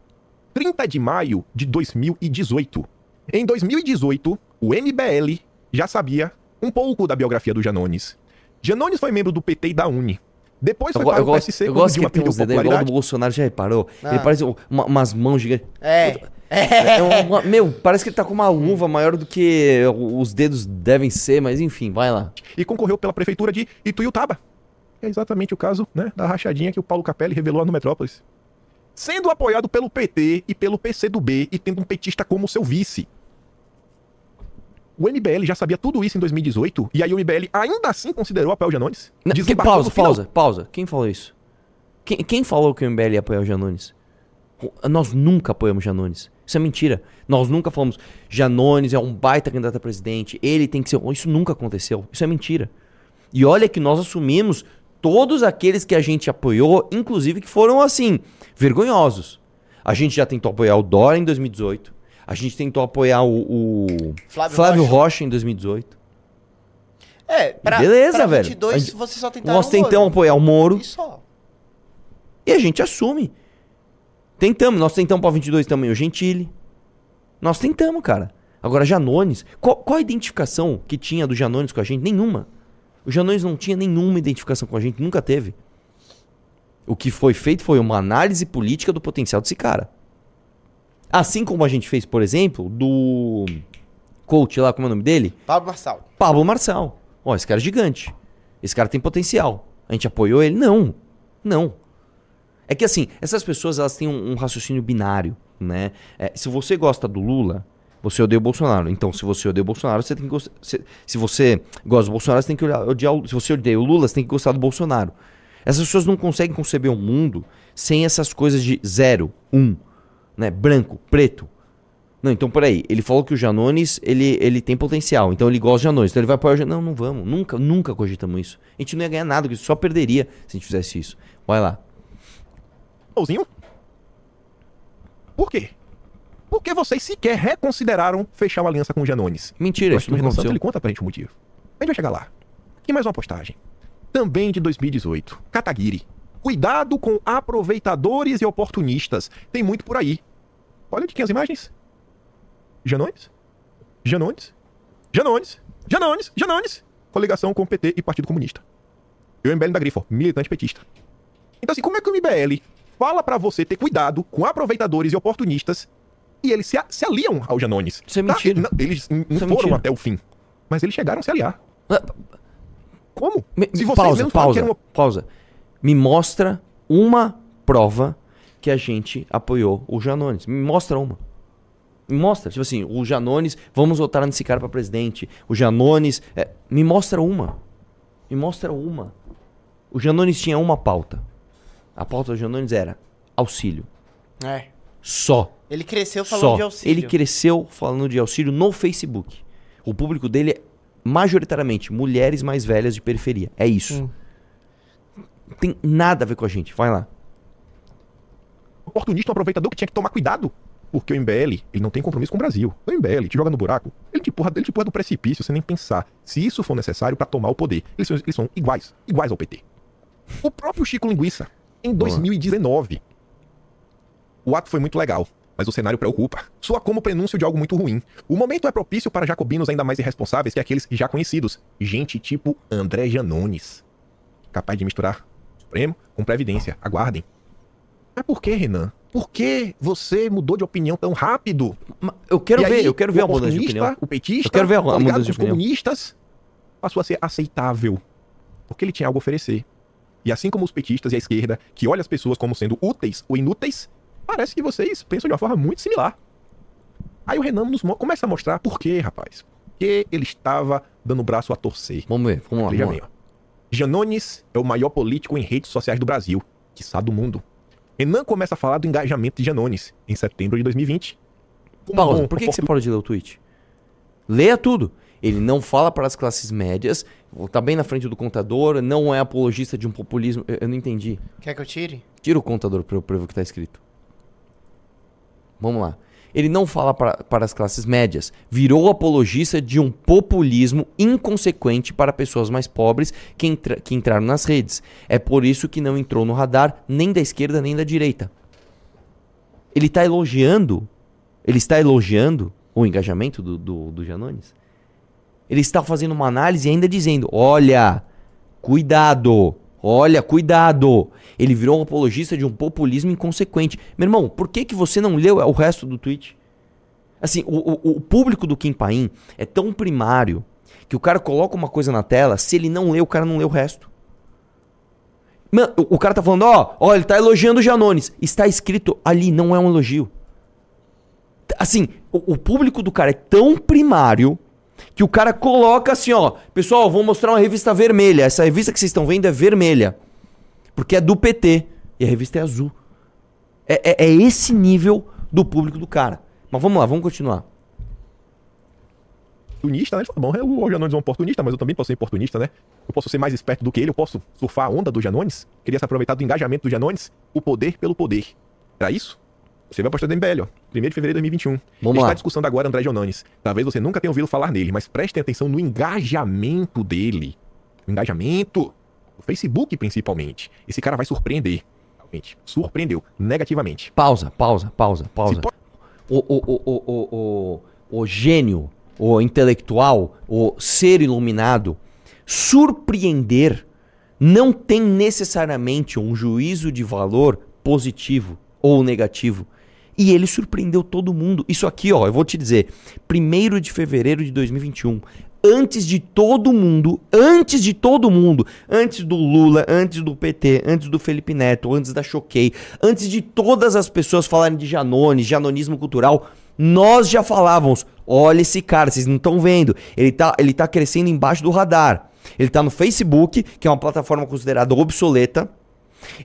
30 de maio de 2018. Em 2018, o MBL já sabia um pouco da biografia do Janones. Janones foi membro do PT e da UNE. Depois Eu, foi go- para eu o gosto, PSC eu gosto que tem uns desenhos igual do. Bolsonaro, já reparou? Ah. Ele parece uma- umas mãos gigantes. É. É uma- meu, parece que ele tá com uma luva maior do que os dedos devem ser, mas enfim, vai lá. e concorreu pela prefeitura de Ituiutaba. É exatamente o caso né, da rachadinha que o Paulo Capelli revelou lá no Metrópolis. Sendo apoiado pelo PT e pelo PCdoB e tendo um petista como seu vice. O MBL já sabia tudo isso em 2018 e aí o MBL ainda assim considerou apoiar o Janones? Não, que- pausa, pausa, pausa. Quem falou isso? Quem, quem falou que o MBL ia apoiar o Janones? Nós nunca apoiamos Janones. Isso é mentira. Nós nunca falamos Janones é um baita candidato a presidente, ele tem que ser. Isso nunca aconteceu. Isso é mentira. E olha que nós assumimos todos aqueles que a gente apoiou, inclusive que foram assim, vergonhosos. A gente já tentou apoiar o Dória em 2018. A gente tentou apoiar o, o Flávio Flávio, Rocha. Rocha. em 2018. É, pra, Beleza, pra velho. 22, A gente- você só tentaram Nós tentamos apoiar o Moro. E só. E a gente assume. Tentamos, nós tentamos pra 22 também o Gentili. Nós tentamos, cara. Agora, Janones. Qual, qual a identificação que tinha do Janones com a gente? Nenhuma. O Janones não tinha nenhuma identificação com a gente, nunca teve. O que foi feito foi uma análise política do potencial desse cara. Assim como a gente fez, por exemplo, do coach lá, como é o nome dele? Pablo Marçal. Pablo Marçal. Ó, esse cara é gigante. Esse cara tem potencial. A gente apoiou ele? Não. Não. É que assim, essas pessoas elas têm um, um raciocínio binário, né? É, se você gosta do Lula, você odeia o Bolsonaro. Então, se você odeia o Bolsonaro, você tem que gostar. Se, se você gosta do Bolsonaro, você tem que odiar, o, Se você odeia o Lula, você tem que gostar do Bolsonaro. Essas pessoas não conseguem conceber um mundo sem essas coisas de zero, um, né? Branco, preto. Não, então peraí. Ele falou que o Janones, ele, ele tem potencial. Então ele gosta de Janones. Então ele vai apoiar o Janones. Não, não vamos. Nunca, nunca cogitamos isso. A gente não ia ganhar nada. Só perderia se a gente fizesse isso. Vai lá. Pauzinho? Por quê? Porque vocês sequer reconsideraram fechar uma aliança com o Janones. Mentira, isso o não aconteceu. ele conta pra gente o motivo. A gente vai chegar lá. E mais uma postagem. Também de 2018. Kataguiri. Cuidado com aproveitadores e oportunistas. Tem muito por aí. Olha de quem as imagens? Janones? Janones? Janones? Janones? Janones? Coligação com PT e Partido Comunista. Eu, MBL da Grifo, militante petista. Então assim, como é que o MBL fala pra você ter cuidado com aproveitadores e oportunistas e eles se, a- se aliam ao Janones? Isso é mentira. Não, eles não Isso é foram mentira. até o fim. Mas eles chegaram a se aliar. Ah, Como? Me- Se vocês pausa, pausa, uma- pausa. Me mostra uma prova que a gente apoiou o Janones. Me mostra uma. Me mostra. Tipo assim, o Janones, vamos votar nesse cara pra presidente. O Janones. é, me mostra uma. Me mostra uma. O Janones tinha uma pauta. A pauta do Janones era auxílio. É. Só. Ele cresceu falando Só. de auxílio. Ele cresceu falando de auxílio no Facebook. O público dele é majoritariamente mulheres mais velhas de periferia. É isso. Hum. Tem nada a ver com a gente. Vai lá. oportunista, um aproveitador que tinha que tomar cuidado. Porque o MBL, ele não tem compromisso com o Brasil. O MBL te joga no buraco, ele te empurra, ele te empurra do precipício sem nem pensar. Se isso for necessário pra tomar o poder. Eles são, eles são iguais, iguais ao PT. O próprio Chico Linguiça, em 2019. O ato foi muito legal, mas o cenário preocupa. Soa como prenúncio de algo muito ruim. O momento é propício para jacobinos ainda mais irresponsáveis que aqueles já conhecidos. Gente tipo André Janones. Capaz de misturar Supremo com Previdência. Aguardem. Mas por que, Renan? Por que você mudou de opinião tão rápido? Eu quero E ver, aí, eu quero ver o a mudança de opinião. O petista, Eu quero ver a- mudança de os opinião. comunistas, passou a ser aceitável. Porque ele tinha algo a oferecer. E assim como os petistas e a esquerda, que olha as pessoas como sendo úteis ou inúteis, parece que vocês pensam de uma forma muito similar. Aí o Renan nos começa a mostrar por quê, rapaz. Porque ele estava dando o braço a torcer. Vamos ver, vamos lá. Veja Vamos bem, lá. ó. Janones é o maior político em redes sociais do Brasil, quiçá do mundo. Renan começa a falar do engajamento de Janones em setembro de 2020. Como Pausa, bom por que, que você parou de ler o tweet? Leia tudo. Ele não fala para as classes médias, tá bem na frente do contador, não é apologista de um populismo. Eu, eu não entendi. Quer que eu tire? Tira o contador pra eu ver o que tá escrito. Vamos lá. Ele não fala pra- para as classes médias. Virou apologista de um populismo inconsequente para pessoas mais pobres que, entra- que entraram nas redes. É por isso que não entrou no radar nem da esquerda nem da direita. Ele está elogiando. Ele está elogiando o engajamento do, do, do Janones. Ele está fazendo uma análise e ainda dizendo: olha, cuidado, olha, cuidado. Ele virou um apologista de um populismo inconsequente. Meu irmão, por que, que você não leu o resto do tweet? Assim, o, o, o público do Kim Paim é tão primário que o cara coloca uma coisa na tela, se ele não lê, o cara não lê o resto. Mano, o, cara tá falando, ó, ó, ele tá elogiando o Janones. Está escrito ali, não é um elogio. Assim, o, o público do cara é tão primário que o cara coloca assim, ó, pessoal, vou mostrar uma revista vermelha. Essa revista que vocês estão vendo é vermelha. Porque é do PT. E a revista é azul. É, é- é esse nível do público do cara. Mas vamos lá, vamos continuar. né? Ele fala, bom, o Janones é um oportunista, mas eu também posso ser oportunista, né? Eu posso ser mais esperto do que ele, eu posso surfar a onda do Janones. Queria se aproveitar do engajamento do Janones. O poder pelo poder. Era isso? Você vai postar do MBL, ó. 1 de fevereiro de 2021. Vamos Está lá. discussando agora André Janones. Talvez você nunca tenha ouvido falar nele, mas prestem atenção no engajamento dele. O engajamento. No Facebook, principalmente. Esse cara vai surpreender. Realmente. Surpreendeu. Negativamente. Pausa, pausa, pausa, pausa. Po- O, o, o, o, o, o, o gênio, o intelectual, o ser iluminado, Surpreender não tem necessariamente um juízo de valor positivo ou negativo. E ele surpreendeu todo mundo. Isso aqui, ó, eu vou te dizer, 1 de fevereiro de 2021, antes de todo mundo, antes de todo mundo, antes do Lula, antes do PT, antes do Felipe Neto, antes da Choquei, antes de todas as pessoas falarem de Janones, janonismo cultural, nós já falávamos, olha esse cara, vocês não estão vendo, ele tá, ele tá crescendo embaixo do radar. Ele tá no Facebook, que é uma plataforma considerada obsoleta,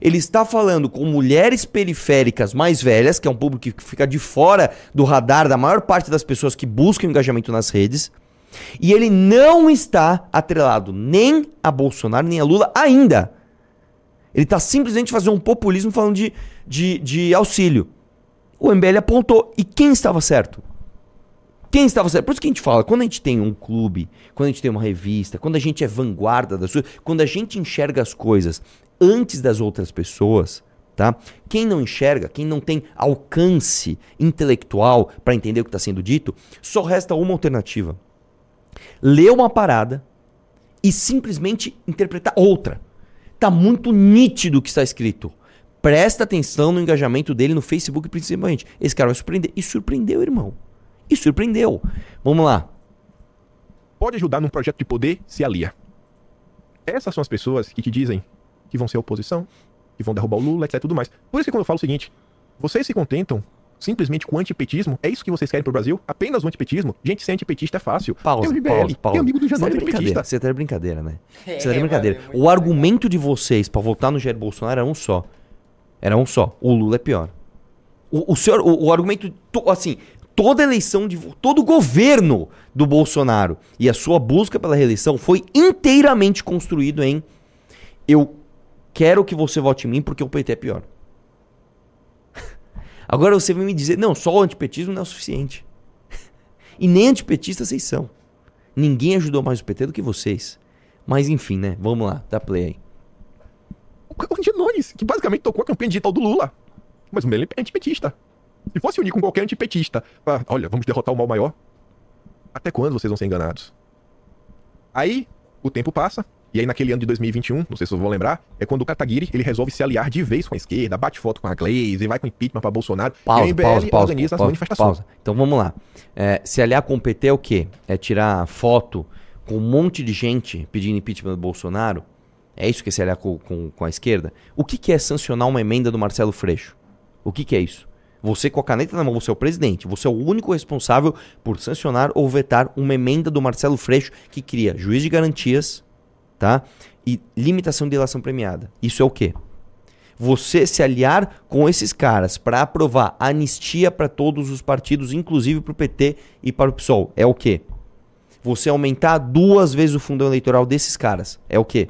ele está falando com mulheres periféricas mais velhas, que é um público que fica de fora do radar da maior parte das pessoas que buscam engajamento nas redes. E ele não está atrelado nem a Bolsonaro nem a Lula ainda. Ele está simplesmente fazendo um populismo falando de, de, de auxílio. O MBL apontou. E quem estava certo? Quem estava certo? Por isso que a gente fala, quando a gente tem um clube, quando a gente tem uma revista, quando a gente é vanguarda das coisas, quando a gente enxerga as coisas antes das outras pessoas, tá? Quem não enxerga, quem não tem alcance intelectual para entender o que está sendo dito, só resta uma alternativa: ler uma parada e simplesmente interpretar outra. Tá muito nítido o que está escrito. Presta atenção no engajamento dele no Facebook, principalmente. Esse cara vai surpreender. E surpreendeu, irmão. E surpreendeu. Vamos lá. Pode ajudar num projeto de poder, se alia. Essas são as pessoas que te dizem que vão ser oposição, que vão derrubar o Lula, etc. tudo mais. Por isso que quando eu falo o seguinte, vocês se contentam simplesmente com o antipetismo? É isso que vocês querem pro Brasil? Apenas o antipetismo? Gente, ser antipetista é fácil. Pausa, tem o MBL, pausa, pausa. tem amigo do Você antipetista. brincadeira, você tá de brincadeira, né? É, Você tá de brincadeira. mano, é o argumento de vocês pra votar no Jair Bolsonaro era um só. Era um só. O Lula é pior. O, o senhor, o, o argumento, to- assim, toda eleição de todo governo do Bolsonaro e a sua busca pela reeleição foi inteiramente construído em eu quero que você vote em mim porque o PT é pior. Agora você vem me dizer, não, só o antipetismo não é o suficiente. E nem antipetistas vocês são. Ninguém ajudou mais o PT do que vocês. Mas enfim, né? Vamos lá, dá play aí. O Janones, que basicamente tocou a campanha digital do Lula. Mas o Melo é antipetista. Se fosse unir com qualquer antipetista, pra, olha, vamos derrotar o mal maior. Até quando vocês vão ser enganados? Aí, o tempo passa, e aí naquele ano de 2021, não sei se vocês vão lembrar, é quando o Kataguiri, ele resolve se aliar de vez com a esquerda, bate foto com a Glaze, vai com impeachment pra Bolsonaro, e Pausa, o MBL pausa, pausa, organiza as pausa, manifestações. pausa. Então vamos lá. É, se aliar com o PT é o quê? É tirar foto com um monte de gente pedindo impeachment do Bolsonaro? É isso que é se aliar com, com, com a esquerda? O que, que é sancionar uma emenda do Marcelo Freixo? O que, que é isso? Você com a caneta na mão, você é o presidente. Você é o único responsável por sancionar ou vetar uma emenda do Marcelo Freixo que cria juiz de garantias, tá? E limitação de delação premiada. Isso é o quê? Você se aliar com esses caras para aprovar anistia para todos os partidos, inclusive para o PT e para o PSOL. É o quê? Você aumentar duas vezes o fundão eleitoral desses caras. É o quê?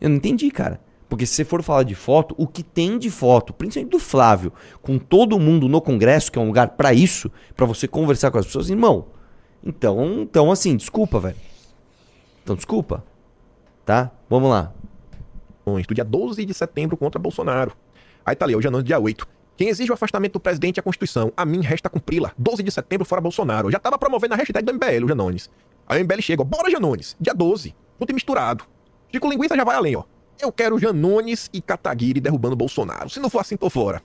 Eu não entendi, cara. Porque se você for falar de foto, o que tem de foto, principalmente do Flávio, com todo mundo no Congresso, que é um lugar para isso, para você conversar com as pessoas, irmão. Então, então assim, desculpa, velho. Então, desculpa. Tá? Vamos lá. do dia 12 de setembro contra Bolsonaro. Aí tá ali, hoje é dia 8. Quem exige o afastamento do presidente é a Constituição. A mim resta cumpri-la. 12 de setembro fora Bolsonaro. Eu já tava promovendo a hashtag do MBL, o Janones. Aí o MBL chega, ó, bora Janones. Dia 12. Tudo misturado. Chico Linguiça já vai além, ó. Eu quero Janones e Kataguiri derrubando Bolsonaro. Se não for assim, tô fora.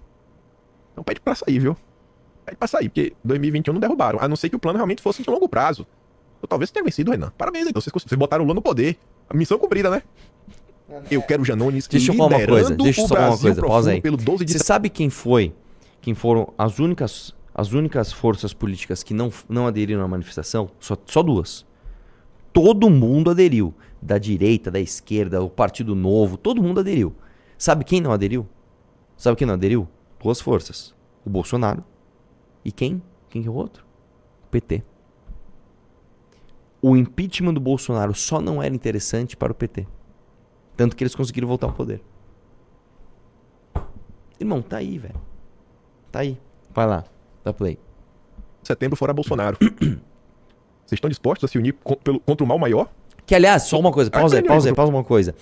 Então pede pra sair, viu? Pede pra sair, porque 2021 não derrubaram. A não ser que o plano realmente fosse de longo prazo. Eu talvez tenha vencido, Renan. Parabéns, então. Vocês, vocês botaram o Lula no poder. A missão cumprida, né? Eu quero Janones Deixa eu falar uma coisa, deixa eu falar uma coisa, pausa aí. pelo 12 de Você sabe quem foi? Quem foram as únicas, as únicas forças políticas que não, não aderiram à manifestação? Só, só duas. Todo mundo aderiu. Da direita, da esquerda, o Partido Novo, todo mundo aderiu. Sabe quem não aderiu? Sabe quem não aderiu? Duas forças. O Bolsonaro. E quem? Quem que é o outro? O PT. O impeachment do Bolsonaro só não era interessante para o PT. Tanto que eles conseguiram voltar ao poder. Irmão, tá aí, velho. Tá aí. Vai lá. Dá play. setembro fora Bolsonaro. Vocês estão dispostos a se unir pelo- contra o mal maior? Que, aliás, só uma coisa. Pausa aí, pausa aí, pausa uma coisa.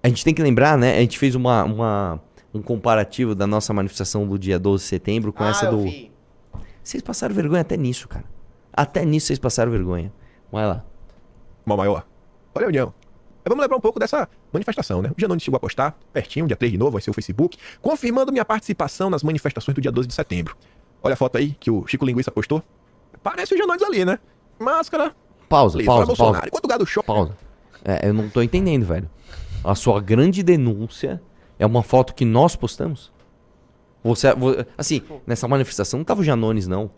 A gente tem que lembrar, né? A gente fez uma, uma- um comparativo da nossa manifestação do dia 12 de setembro com ah, essa eu do... vi. Vocês passaram vergonha até nisso, cara. Até nisso vocês passaram vergonha. Vai lá. Mal maior. Olha a união. Mas vamos lembrar um pouco dessa manifestação, né? O Janones chegou a postar, pertinho, dia 3 de novo, vai ser o Facebook, confirmando minha participação nas manifestações do dia 12 de setembro. Olha a foto aí que o Chico Linguiça postou. Parece o Janones ali, né? Máscara, Pausa, livre pausa, Bolsonaro. pausa. Enquanto o gado show. Pausa. É, eu não tô entendendo, velho. A sua grande denúncia é uma foto que nós postamos? Você, vo- assim, nessa manifestação não tava o Janones, não.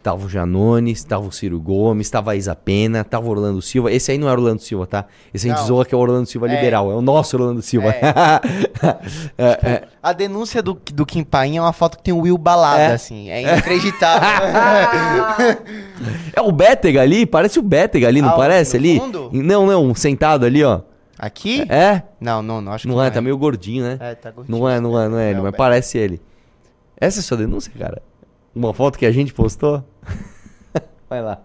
Tava o Janones, tava o Ciro Gomes, tava a Isa Pena, tava o Orlando Silva. Esse aí não era o Orlando Silva, tá? Esse a gente Não. zoa que é o Orlando Silva É. liberal. É o nosso Orlando Silva. É. É, é. A denúncia do, do Kim Paim é uma foto que tem o Will balada, É. assim. É inacreditável. É o Bétega ali, parece o Bétega ali, não Ah, parece ali? fundo? Não, não, sentado ali, ó. Aqui? É? Não, não, não. Acho que Não é, tá meio gordinho, né? É, tá gordinho. Não é, não é, não é ele, Não, mas Beto. parece ele. Essa é a sua denúncia, cara? Uma foto que a gente postou? Vai lá.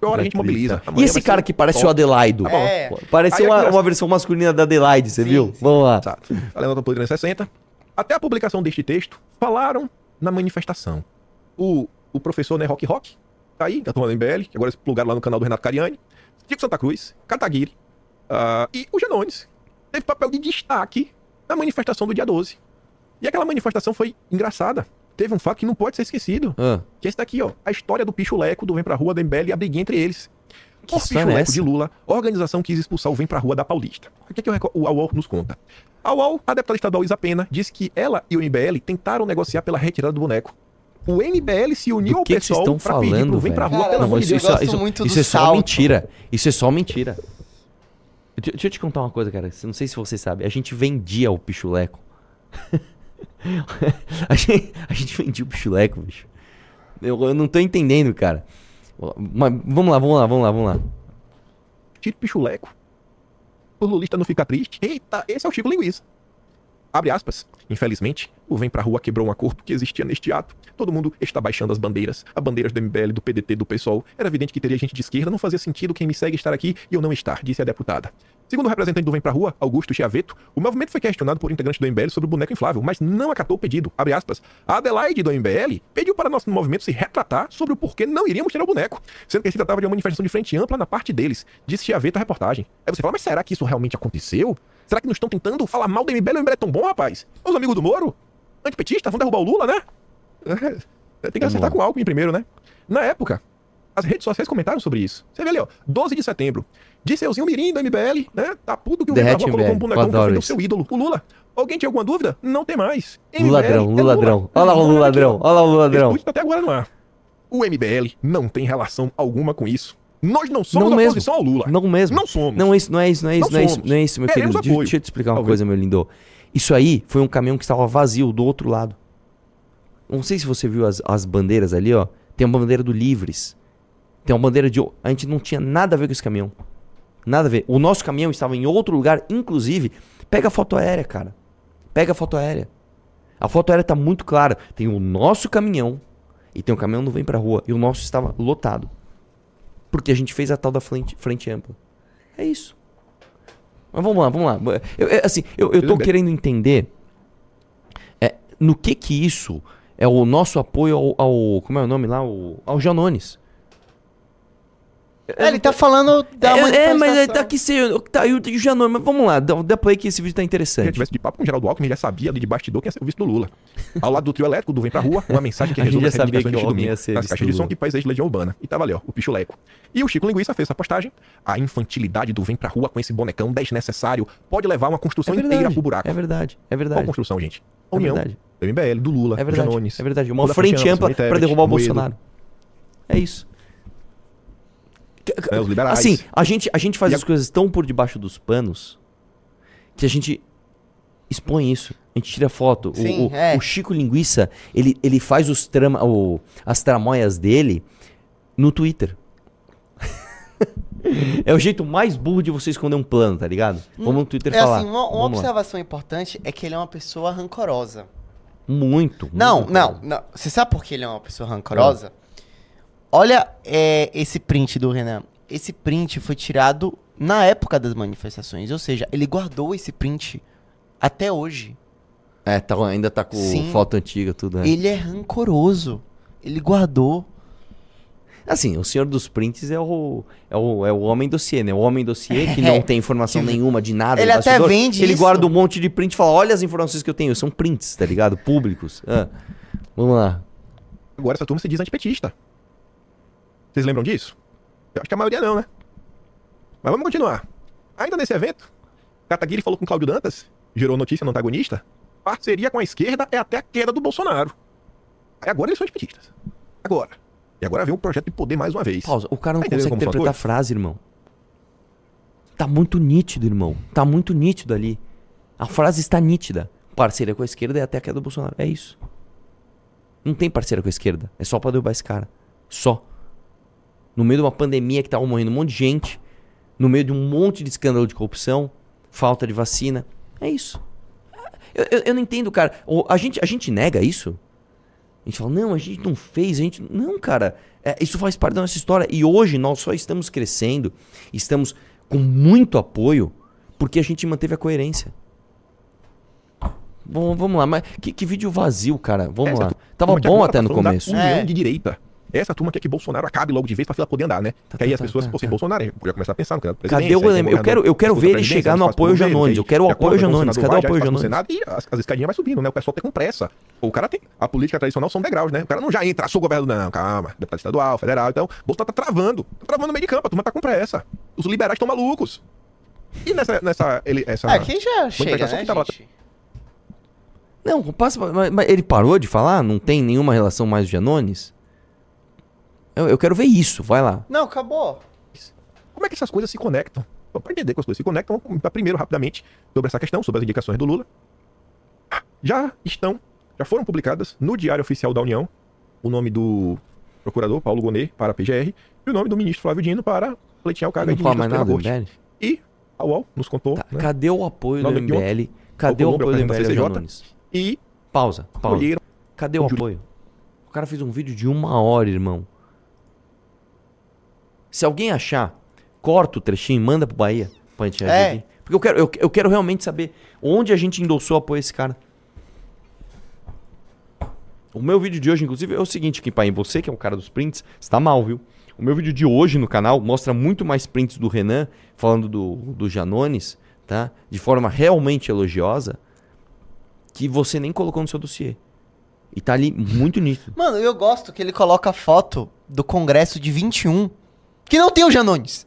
Agora a gente mobiliza. E Amanhã esse cara ser que parece top. o Adelaido? É. Parecia Aí uma, uma versão masculina da Adelaide, você Sim, viu? sim. Vamos lá. Exato. Falando da Política 60. Até a publicação deste texto, falaram na manifestação. O, o professor né, Rock Rock, tá aí, da turma do MBL, que agora eles plugaram lá no canal do Renato Cariani, Tico Santa Cruz, Kataguiri ah, e o Janones. Teve papel de destaque na manifestação do dia 12. E aquela manifestação foi engraçada. Teve um fato que não pode ser esquecido. Ah, Que é esse daqui, ó. A história do Pichuleco, do Vem Pra Rua, do MBL e a briguinha entre eles. Que o é Pichuleco essa? de Lula, a organização quis expulsar o Vem Pra Rua da Paulista. O que, é que o UOL nos conta? A UOL, a deputada estadual Isa Pena, disse que ela e o MBL tentaram negociar pela retirada do boneco. O MBL se uniu ao que, que pessoal estão pra pedir falando, pro Vem Pra? Rua, Cara, Não, amor de isso, Deus. isso, isso- do é só mentira. Isso é só mentira. Deixa, deixa eu te contar uma coisa, cara. Não sei se você sabe. A gente vendia o pichuleco. a, gente, a gente vendia o pichuleco, bicho. Eu, eu não tô entendendo, cara. Mas vamos lá, vamos lá, vamos lá, vamos lá. Tiro Pichuleco. O lulista não fica triste. Eita, esse é o Chico Linguiça. Abre aspas. Infelizmente, o Vem Pra Rua quebrou um acordo que existia neste ato. Todo mundo está baixando as bandeiras. As bandeiras do MBL, do PDT, do PSOL. Era evidente que teria gente de esquerda. Não fazia sentido quem me segue estar aqui e eu não estar, disse a deputada. Segundo o representante do Vem Pra Rua, Augusto Chiaveto, o movimento foi questionado por integrantes do MBL sobre o boneco inflável, mas não acatou o pedido. Abre aspas. A Adelaide do MBL pediu para nosso movimento se retratar sobre o porquê não iríamos tirar o boneco, sendo que se tratava de uma manifestação de frente ampla na parte deles, disse Chiaveto à reportagem. Aí você fala, mas será que isso realmente aconteceu? Será que não estão tentando falar mal do MBL? O MBL é tão bom, rapaz? Os amigos do Moro? Antipetistas? Vão derrubar o Lula, né? É, tem que acertar com o Alckmin primeiro, né? Na época, as redes sociais comentaram sobre isso. Você vê ali, ó, 12 de setembro. Disseuzinho Mirim do MBL, né? Tá puto que o Rua colocou um bonecão que isso. seu ídolo, o Lula. Alguém tinha alguma dúvida? Não tem mais. MBL ladrão, é Lula ladrão. Olha lá o Lula Olha lá o Lula Esse ladrão. tweet tá até agora no ar. O MBL não tem relação alguma com isso. Nós não somos Não mesmo. oposição ao Lula. Não mesmo. Não somos. Não, isso não é isso, não é isso, Não não, é isso, não é isso, meu Queremos querido. Deixa, apoio. deixa eu te explicar uma Talvez. coisa, meu lindo. Isso aí foi um caminhão que estava vazio do outro lado. Não sei se você viu as, as bandeiras ali, ó. Tem uma bandeira do Livres. Tem uma bandeira de. A gente não tinha nada a ver com esse caminhão. Nada a ver. O nosso caminhão estava em outro lugar, inclusive. Pega a foto aérea, cara. Pega a foto aérea. A foto aérea tá muito clara. Tem o nosso caminhão e tem o caminhão que não vem pra rua. E o nosso estava lotado. Porque a gente fez a tal da frente, frente ampla. É isso. Mas vamos lá, vamos lá. Eu, eu- assim, eu, eu tô Tudo bem. querendo entender é, no que que isso é o nosso apoio ao, ao- como é o nome lá? O, ao Janones. É, ele tá falando da é, é, mas é, tá aqui se, tá aí o, Janones. Mas vamos lá, dá, dá play que esse vídeo tá Se ele interessante. tivesse de papo com o Geraldo Alckmin, ele já sabia ali de bastidor quem ia ser o vice do Lula. Ao lado do trio elétrico, do Vem Pra Rua, uma mensagem que A resolve as sabia reivindicações que ia domingo. Nas caixas do de som que país de Legião Urbana. E tava ali, ó, o Pichuleco. E o Chico Linguiça fez essa postagem. A infantilidade do Vem Pra Rua com esse bonecão desnecessário pode levar uma construção É inteira verdade, pro buraco. é verdade, é Qual verdade. construção, gente? É União, verdade. do MBL, do Lula, É do verdade, Janones. é verdade. Uma Lula frente ampla Tebet, derrubar o Bolsonaro. É isso. Né, os liberais. Assim, a gente, a gente faz E a- as coisas tão por debaixo dos panos que a gente expõe isso. A gente tira foto. O- Sim, o, é. o Chico Linguiça, ele, ele faz os trama, o, as tramóias dele no Twitter. é o jeito mais burro de você esconder um plano, tá ligado? Vamos no Twitter É falar. assim, uma, uma Vamos lá. observação importante é que ele é uma pessoa rancorosa. Muito. Não, muito. não, não. Você sabe por que ele é uma pessoa rancorosa? Olha é, esse print do Renan. Esse print foi tirado na época das manifestações. Ou seja, ele guardou esse print até hoje. É, tá, ainda tá com Sim. foto antiga, tudo. né? Ele é rancoroso. Ele guardou. Assim, o senhor dos prints é o, é o, é o homem dossiê, né? O homem dossiê que não tem informação nenhuma de nada. Ele até bastidor, vende Ele isso. guarda um monte de print e fala, olha as informações que eu tenho. São prints, tá ligado? Públicos. Ah, vamos lá. Agora essa turma se diz antipetista. Vocês lembram disso? Eu acho que a maioria não, né? Mas vamos continuar. Ainda nesse evento, Kataguiri falou com Cláudio Dantas, gerou notícia no antagonista. Parceria com a esquerda é até a queda do Bolsonaro. Aí agora eles são antipetistas. Agora. E agora vem um projeto de poder mais uma vez. Pausa. O cara não Tá consegue interpretar a frase, irmão. Tá muito nítido, irmão. Tá muito nítido ali. A frase está nítida. Parceria com a esquerda é até a queda do Bolsonaro. É isso. Não tem parceira com a esquerda. É só pra derrubar esse cara. Só. No meio de uma pandemia que tava morrendo um monte de gente. No meio de um monte de escândalo de corrupção. Falta de vacina. É isso. Eu, eu- eu não entendo, cara. A gente, a gente nega isso? A gente fala, não, a gente não fez, a gente. Não, cara. É, isso faz parte da nossa história. E hoje nós só estamos crescendo, estamos com muito apoio, porque a gente manteve a coerência. Bom, vamos lá, mas que, que vídeo vazio, cara. Vamos Essa lá. Tava que bom agora até tá no da começo. É. de direita. Essa turma quer que Bolsonaro acabe logo de vez pra fila poder andar, né? Tá, que aí tá, as tá, pessoas tá, fossem tá. Bolsonaro, podia começar a pensar no candidato Cadê o aí tem eleme- eu quero- eu quero ver ele chegar no apoio Janones. Eu quero o já apoio Janones. Cadê o apoio no Janones? Senado E as, as escadinhas vai subindo, né? O pessoal tá com pressa. O cara tem. A política tradicional são degraus, né? O cara não já entra, sou governo, não, calma. Deputado estadual, federal. Então, Bolsonaro tá travando. Tá travando no meio de campo, a turma tá com pressa. Os liberais estão malucos. E nessa. nessa ele, essa, Ah, quem já chega, né, que tava-? Não, passa. Mas, mas ele parou de falar? Não tem nenhuma relação mais de Janones? Eu, eu quero ver isso, vai lá. Não, acabou. Como é que essas coisas se conectam? Para entender como as coisas se conectam, vamos comentar primeiro, rapidamente, sobre essa questão, sobre as indicações do Lula. Já estão, já foram publicadas no Diário Oficial da União o nome do procurador Paulo Gonet para a PGR e o nome do ministro Flávio Dino para pleitear o cargo Não de ministro mais da Corte. MBL? E a UOL nos contou, Tá, né? Cadê o apoio do MBL? Cadê o apoio do MBL CCJ. E Pausa, pausa. Cadê o apoio? O cara fez um vídeo de uma hora, irmão. Se alguém achar, corta o trechinho e manda pro Bahia pra gente reagir É. aqui. Porque eu quero, eu, eu quero realmente saber onde a gente endossou apoio esse cara. O meu vídeo de hoje, inclusive, é o seguinte, Kim Paim, você que é um cara dos prints, você tá mal, viu? O meu vídeo de hoje no canal mostra muito mais prints do Renan, falando do, do Janones, tá? De forma realmente elogiosa, que você nem colocou no seu dossiê. E tá ali muito nítido. Mano, eu gosto que ele coloca a foto do Congresso de 21, que não tem o Janones.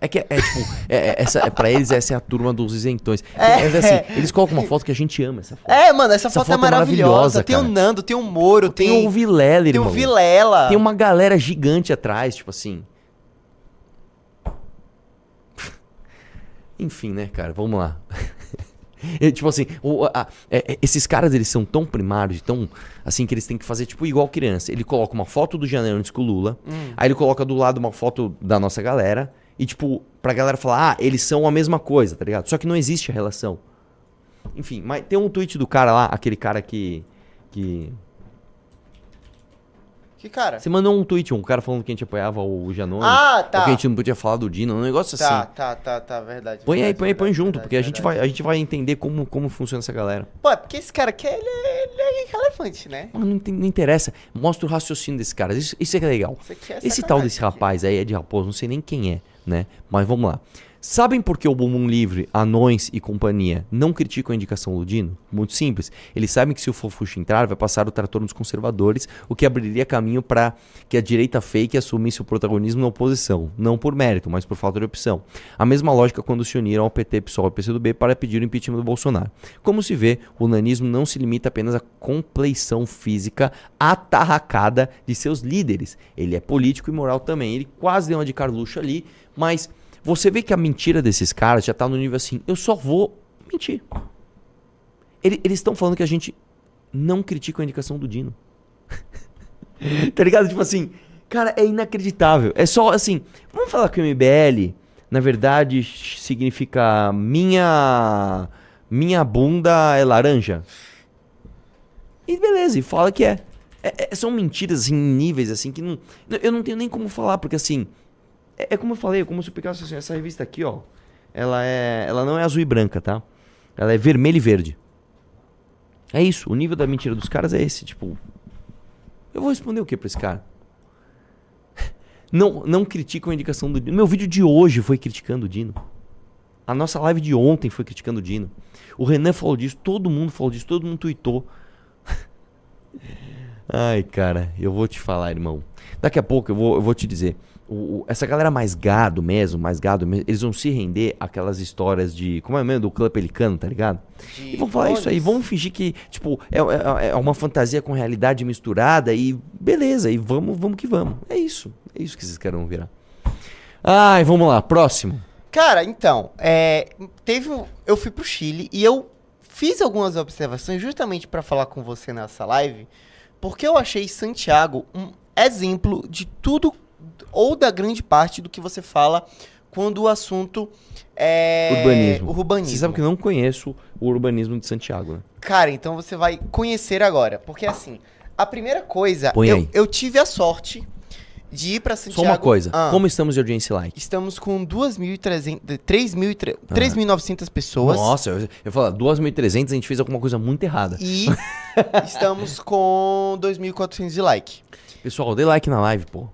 É que é, é, tipo, é, é, essa, é, pra eles essa é a turma dos isentões. É. Assim, eles colocam uma foto que a gente ama essa foto. É, mano, essa, Essa foto, foto é é maravilhosa. maravilhosa, tem o. Nando, tem o Moro, Tem, tem, o Vilela, tem irmão. o Vilela. Tem uma galera gigante atrás, tipo assim. Enfim, né, cara? Vamos lá. É, tipo assim, o- a- é, é, esses caras eles são tão primários, tão assim que eles têm que fazer tipo igual criança. Ele coloca uma foto do Janones com o Lula, aí ele coloca do lado uma foto da nossa galera e tipo pra galera falar, ah, eles são a mesma coisa, tá ligado? Só que não existe a relação. Enfim, mas tem um tweet do cara lá, aquele cara que que Que cara? você mandou um tweet, um cara falando que a gente apoiava o Janones. Ah, tá. que a gente não podia falar do Dino, um negócio Tá, assim. tá, tá, tá, verdade. Põe aí, verdade, põe aí, põe verdade, junto, verdade, porque a gente, vai, a gente vai entender como, como funciona essa galera. Pô, é porque esse cara aqui, ele é, ele é irrelevante, né? Mas não, não interessa. Mostra o raciocínio desse cara. Isso, isso é que é legal. Isso é Esse tal desse aqui. rapaz aí é de raposo, não sei nem quem é, né? Mas vamos lá. Sabem por que o Bumbum Livre, Anões e companhia não criticam a indicação do Dino? Muito simples. Eles sabem que se o Fofuxo entrar, vai passar o trator nos conservadores, o que abriria caminho para que a direita fake assumisse o protagonismo na oposição. Não por mérito, mas por falta de opção. A mesma lógica quando se uniram ao PT, PSOL e PCdoB para pedir o impeachment do Bolsonaro. Como se vê, o nanismo não se limita apenas à compleição física atarracada de seus líderes. Ele é político e moral também. Ele quase deu uma de Carluxo ali, mas você vê que a mentira desses caras já tá no nível assim, eu só vou mentir. Ele- eles estão falando que a gente não critica a indicação do Dino. tá ligado? Tipo assim, cara, é inacreditável. É só assim, vamos falar que o MBL, na verdade, significa minha minha bunda é laranja. E beleza, e fala que é. É- é- são mentiras em níveis assim que não, eu não tenho nem como falar, porque assim, é, é como eu falei, como se eu pegasse assim, essa revista aqui, ó. Ela é, ela não é azul e branca, tá? Ela é vermelho e verde. É isso, o nível da mentira dos caras é esse, tipo, Eu vou responder o que pra esse cara? Não, não criticam a indicação do Dino. Meu vídeo de hoje foi criticando o Dino. A nossa live de ontem foi criticando o Dino. O Renan falou disso, todo mundo falou disso, todo mundo tweetou. Ai, cara, eu vou te falar, irmão. Daqui a pouco eu vou, eu vou te dizer. O- o- essa galera mais gado mesmo, mais gado mesmo, eles vão se render àquelas histórias de. Como é mesmo? Do clã pelicano, tá ligado? De E vão falar isso aí, vão fingir que, tipo, é, é- é uma fantasia com realidade misturada e beleza, e vamos, vamos que vamos. É isso. É isso que vocês querem virar. Ai, vamos lá, próximo. Cara, então, é, teve, eu fui pro Chile e eu fiz algumas observações justamente pra falar com você nessa live, porque eu achei Santiago um exemplo de tudo ou da grande parte do que você fala quando o assunto é urbanismo. urbanismo. Você sabe que eu não conheço o urbanismo de Santiago, né? Cara, então você vai conhecer agora, porque assim, a primeira coisa, Põe eu, aí. eu tive a sorte de ir pra Santiago. Só uma coisa, Ah. como estamos de audiência like? Estamos com 2.300, 3.300 3.900 pessoas. Nossa, eu, eu falo, 2.300 a gente fez alguma coisa muito errada. E estamos com 2.400 de like. Pessoal, dê like na live, pô.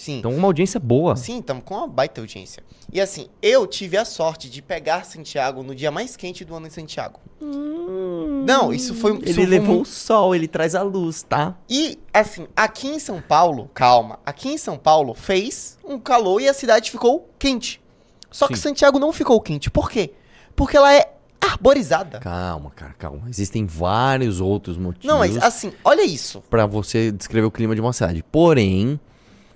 Sim. Então uma audiência boa. Sim, estamos com uma baita audiência. E assim, eu tive a sorte de pegar Santiago no dia mais quente do ano em Santiago. Não, isso foi isso Ele foi levou muito- o sol, ele traz a luz, tá? E, assim, aqui em São Paulo, calma, aqui em São Paulo fez um calor e a cidade ficou quente. Só que Sim. Santiago não ficou quente. Por quê? Porque ela é arborizada. Calma, cara, calma. Existem vários outros motivos Não, mas assim, olha isso. pra você descrever o clima de uma cidade. Porém,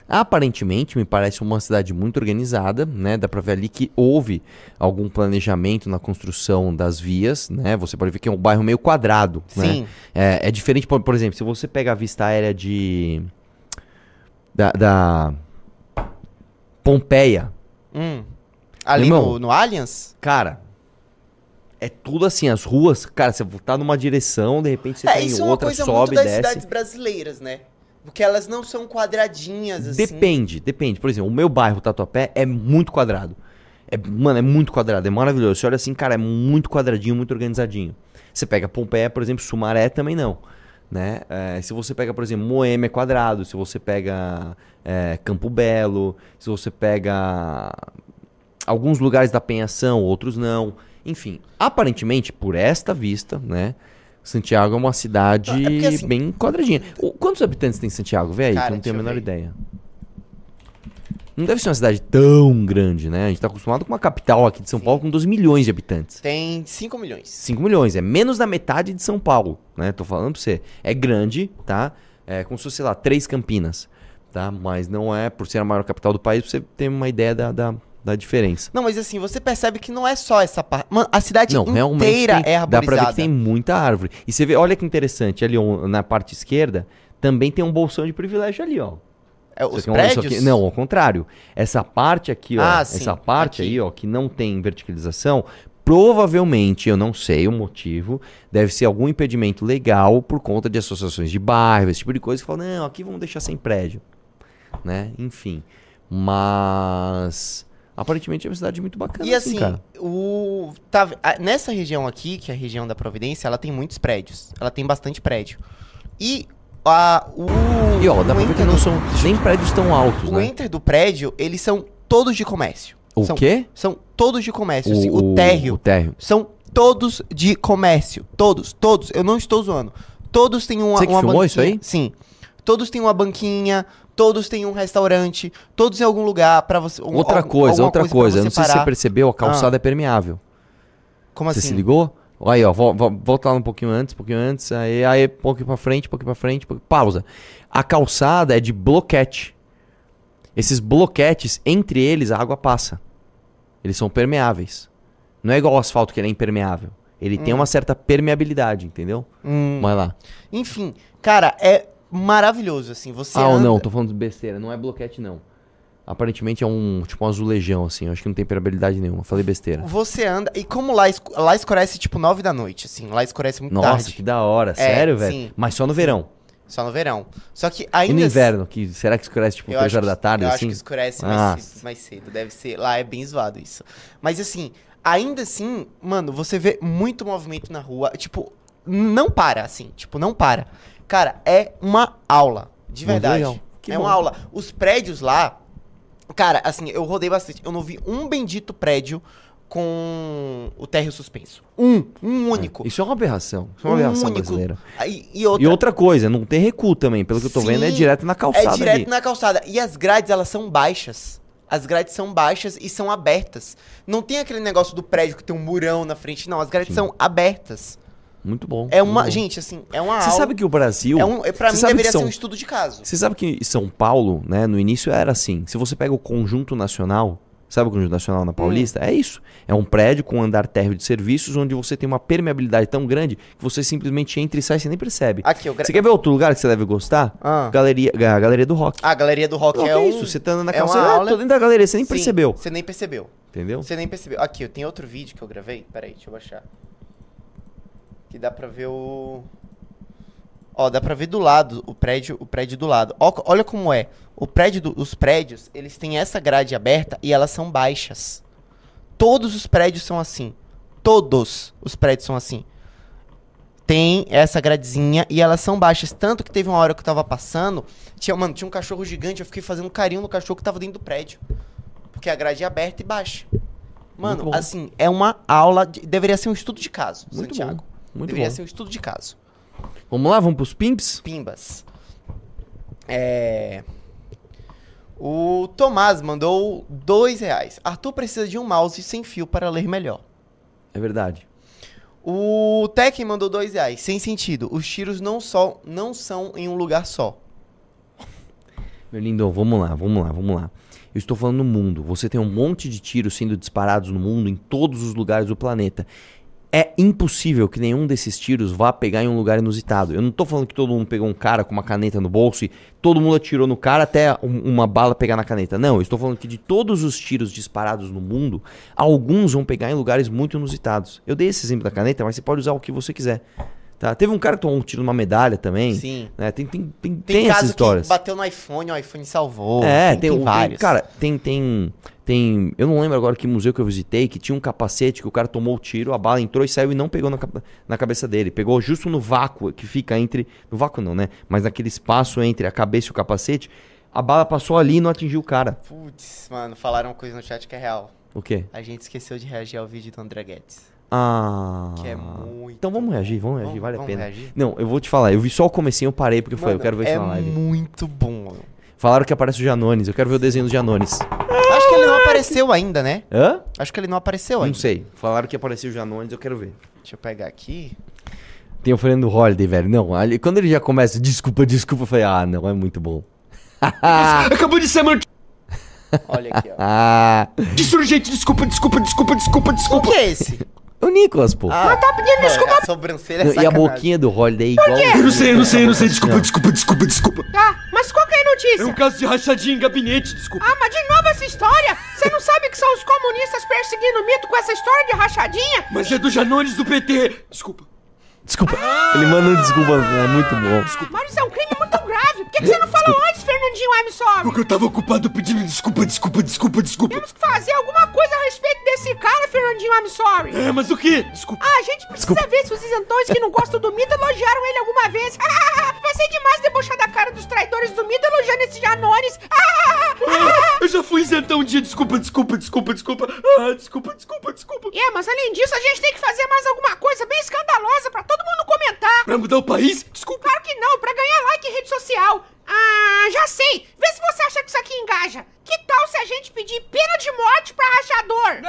aparentemente me parece uma cidade muito organizada, né? Dá pra ver ali que houve algum planejamento na construção das vias, né? Você pode ver que é um bairro meio quadrado, né? Sim. É, é diferente, por, por exemplo, se você pega a vista aérea de da, da Pompeia, Hum. Ali Irmão. no, no Allianz? Cara, é tudo assim, as ruas, cara, você tá numa direção, de repente você tá é, em isso é uma outra, coisa muito sobe, das desce. cidades brasileiras, né? Porque elas não são quadradinhas, assim. Depende, depende. Por exemplo, o meu bairro, Tatuapé, é muito quadrado. É, mano, é muito quadrado, é maravilhoso. Você olha assim, cara, é muito quadradinho, muito organizadinho. Você pega Pompeia, por exemplo, Sumaré também não. Né? É, se você pega, por exemplo, Moema é quadrado, se você pega é, Campo Belo, se você pega alguns lugares da Penhação, outros não. Enfim, aparentemente, por esta vista, né? Santiago é uma cidade é porque, assim, bem quadradinha. Quantos habitantes tem Santiago? Vê aí, que Cara, eu não tenho a menor ideia. Não deve ser uma cidade tão grande, né? A gente tá acostumado com uma capital aqui de São Paulo com 12 milhões de habitantes. Tem 5 milhões. 5 milhões, é menos da metade de São Paulo, né? Tô falando pra você. É grande, tá? É como se fosse, sei lá, três Campinas, tá? Mas não é, por ser a maior capital do país, pra você ter uma ideia da, da, da diferença. Não, mas assim, você percebe que não é só essa parte. Mano, a cidade Não, inteira tem, é dá pra ver arborizada. que tem muita árvore. E você vê, olha que interessante, ali na parte esquerda, também tem um bolsão de privilégio ali, ó. É, os é prédios? aqui- não, ao contrário. Essa parte aqui, ó, Ah, sim, essa parte aqui. aí, ó, que não tem verticalização, provavelmente, eu não sei o motivo, deve ser algum impedimento legal por conta de associações de bairro, esse tipo de coisa, que falam, não, aqui vamos deixar sem prédio, né? Enfim. Mas aparentemente é uma cidade muito bacana, E assim, cara. o tá, a- nessa região aqui, que é a região da Providência, ela tem muitos prédios. Ela tem bastante prédio. E a o E ó, dá o pra ver que não são nem prédios tão altos, o né? enter do prédio, eles são todos de comércio. O são, quê? São todos de comércio. assim, O, térreo O térreo. são todos de comércio. Todos, todos. Eu não estou zoando. Todos têm uma, Você que uma filmou banquinha. isso aí? Sim. Todos têm uma banquinha, todos têm um restaurante, todos em algum lugar pra você. um- Outra algum- coisa, outra coisa. você Não sei se você. Ah. percebeu, a calçada é permeável. Como Você assim? se ligou? Aí, ó, vo- vo- volta lá um pouquinho antes, um pouquinho antes, aí, aí, um pouquinho pra frente, um pouquinho pra frente, um pouquinho- pausa. A calçada é de bloquete. Esses bloquetes, entre eles, a água passa. Eles são permeáveis. Não é igual o asfalto que ele é impermeável. Ele tem uma certa permeabilidade, entendeu? Hum, Vai lá. enfim, cara, é maravilhoso, assim. Você ah, anda- não, tô falando de besteira. Não é bloquete, não. Aparentemente é um, tipo um azulejão, assim. Acho que não tem permeabilidade nenhuma. Falei besteira. Você anda. E como lá, lá escurece tipo 9 da noite, assim. Lá escurece muito Nossa, tarde. que da hora. Sério, velho? Mas só no verão. Só no verão. Só que E ainda. no assim- inverno? Que, será que escurece tipo Eu 3 acho horas da tarde, eu assim? acho que escurece mais Nossa. cedo, mais cedo. Deve ser. Lá é bem zoado isso. Mas assim, ainda assim, mano, você vê muito movimento na rua. Tipo, não para, assim. Tipo, não para. Cara, é uma aula. De verdade. é uma aula. Os prédios lá. Cara, assim, eu rodei bastante. Eu não vi um bendito prédio com o térreo suspenso. Um. Um único. Isso é uma aberração. Isso é uma um aberração único. brasileira. Aí, e outra. E outra coisa, não tem recuo também. Pelo que eu tô vendo, é Sim, direto na calçada É direto ali. na calçada. E as grades, elas são baixas. As grades são baixas e são abertas. Não tem aquele negócio do prédio que tem um murão na frente. Não, as grades são abertas. Muito bom. É uma. bom. Gente, assim, é uma Você aula. sabe que o Brasil. é um, é, pra você mim deveria são- ser um estudo de caso. Você sabe que São Paulo, né, no início era assim. Se você pega o conjunto nacional, sabe o conjunto nacional na Hum. Paulista? É isso. É um prédio com um andar térreo de serviços onde você tem uma permeabilidade tão grande que você simplesmente entra e sai sem nem percebe. Aqui, gra... Você quer ver outro lugar que você deve gostar? Ah. Galeria, a Galeria do Rock. A galeria do rock Não, é que um... isso? Você tá andando na é calça, ah, aula- tô dentro da galeria, você nem Sim, percebeu. Você nem percebeu. Entendeu? Você nem percebeu. Aqui, eu tenho outro vídeo que eu gravei. Pera aí, deixa eu baixar. Que dá pra ver o... Ó, dá pra ver do lado, o prédio, o prédio do lado. Ó, olha como é. O prédio do- os prédios, eles têm essa grade aberta e elas são baixas. Todos os prédios são assim. Todos os prédios são assim. Tem essa gradezinha e elas são baixas. Tanto que teve uma hora que eu tava passando, tinha, mano, tinha um cachorro gigante, eu fiquei fazendo carinho no cachorro que tava dentro do prédio. Porque a grade é aberta e baixa. Mano, assim, é uma aula. de- deveria ser um estudo de caso, Muito Santiago. bom. Muito deveria bom. ser um estudo de caso. Vamos lá, vamos pros pimps? Pimbas. É. O Tomás mandou dois reais. Arthur precisa de um mouse sem fio para ler melhor. É verdade. O Tekken mandou dois reais. Sem sentido. Os tiros não, só, não são em um lugar só. Meu lindo, vamos lá, vamos lá, vamos lá. Eu estou falando no mundo. Você tem um monte de tiros sendo disparados no mundo, em todos os lugares do planeta. É impossível que nenhum desses tiros vá pegar em um lugar inusitado. Eu não tô falando que todo mundo pegou um cara com uma caneta no bolso e todo mundo atirou no cara até um- uma bala pegar na caneta. Não, eu estou falando que de todos os tiros disparados no mundo, alguns vão pegar em lugares muito inusitados. Eu dei esse exemplo da caneta, mas você pode usar o que você quiser. Tá? Teve um cara que tomou um tiro numa medalha também. Sim. né? Tem, tem, tem, Tem, tem essas histórias. que bateu no iPhone, o iPhone salvou. É, tem, tem, tem vários. Cara, tem, tem, tem. Eu não lembro agora que museu que eu visitei que tinha um capacete que o cara tomou o tiro, a bala entrou e saiu e não pegou na, na cabeça dele. Pegou justo no vácuo que fica entre. No vácuo não, né? Mas naquele espaço entre a cabeça e o capacete. A bala passou ali e não atingiu o cara. Putz, mano, falaram uma coisa no chat que é real. O quê? A gente esqueceu de reagir ao vídeo do André Guedes. Ah. Que é muito. Então vamos reagir, vamos reagir, Vamos- vale a vamos pena. reagir? Não, eu vou te falar, eu vi só o comecinho, eu parei porque foi, eu quero ver é isso na live. muito bom. mano. Falaram que aparece o Janones, eu quero ver o desenho do Janones. Acho que ele não apareceu ainda, né? Hã? Acho que ele não apareceu Não ainda. sei. Falaram que apareceu o Janones, eu quero ver. Deixa eu pegar aqui. Tem o Fernando Holiday, velho. Não, ali- quando ele já começa, desculpa, desculpa, eu falei, ah, não, é muito bom. Acabou de ser, mano. Olha aqui, ó. Ah, Disse urgente, desculpa, desculpa, desculpa, desculpa, O desculpa. que é esse? O Nicolas, pô. Ah, tá pedindo desculpa. A sobrancelha é e a sacanagem. boquinha do Holiday é igual. Eu não sei, eu não sei, eu não sei, desculpa, desculpa, desculpa, desculpa. Tá, mas qual que é a notícia? É um caso de rachadinha em gabinete, desculpa. Ah, mas de novo essa história? Você não sabe que são os comunistas perseguindo o mito com essa história de rachadinha? Mas é do Janones do PT. Desculpa. Desculpa. Ele manda um desculpa, é muito bom. Ah, mas isso é um crime muito grave. Por que, que você não falou antes, Fernandinho I'm sorry? Porque eu tava ocupado pedindo desculpa, desculpa, desculpa, desculpa. Temos que fazer alguma coisa a respeito desse cara, Fernandinho I'm sorry. É, mas o quê? Desculpa. Ah, a gente precisa ver se os isentões que não gostam do mito elogiaram ele alguma vez. Vai ser demais debochar da cara dos traidores do mito elogiando esses Janones. Ah, eu já fui isentão um dia, desculpa, desculpa, desculpa, desculpa. Ah, desculpa, desculpa, desculpa. É, mas além disso, a gente tem que fazer mais alguma coisa bem escandalosa pra todo mundo comentar. Pra mudar o país? Desculpa. Claro que não, pra ganhar like em rede social. Ah, já sei. Vê se você acha que isso aqui engaja. Que tal se a gente pedir pena de morte pra rachador?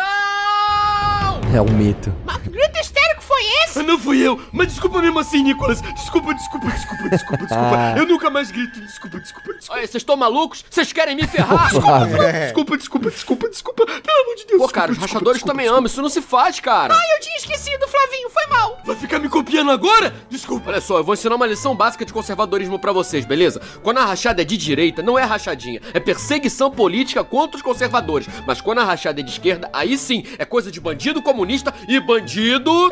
É um mito. Mas que grito histérico foi esse? Ah, Não fui eu, mas desculpa mesmo assim, Nicolas. Desculpa, desculpa, desculpa, desculpa, desculpa. Eu nunca mais grito. Desculpa, desculpa, desculpa. Olha, vocês estão malucos? Vocês querem me ferrar? Suave. Desculpa, desculpa, desculpa, desculpa. Pelo amor de Deus. Pô, cara, os desculpa, rachadores desculpa, também amam, isso não se faz, cara. Ai, eu tinha esquecido, Flavinho, foi mal. Vai ficar me copiando agora? Olha só, eu vou ensinar uma lição básica de conservadorismo pra vocês, beleza? Quando a rachada é de direita, não é rachadinha, é perseguição política contra os conservadores. Mas quando a rachada é de esquerda, aí sim, é coisa de bandido comunista e bandido...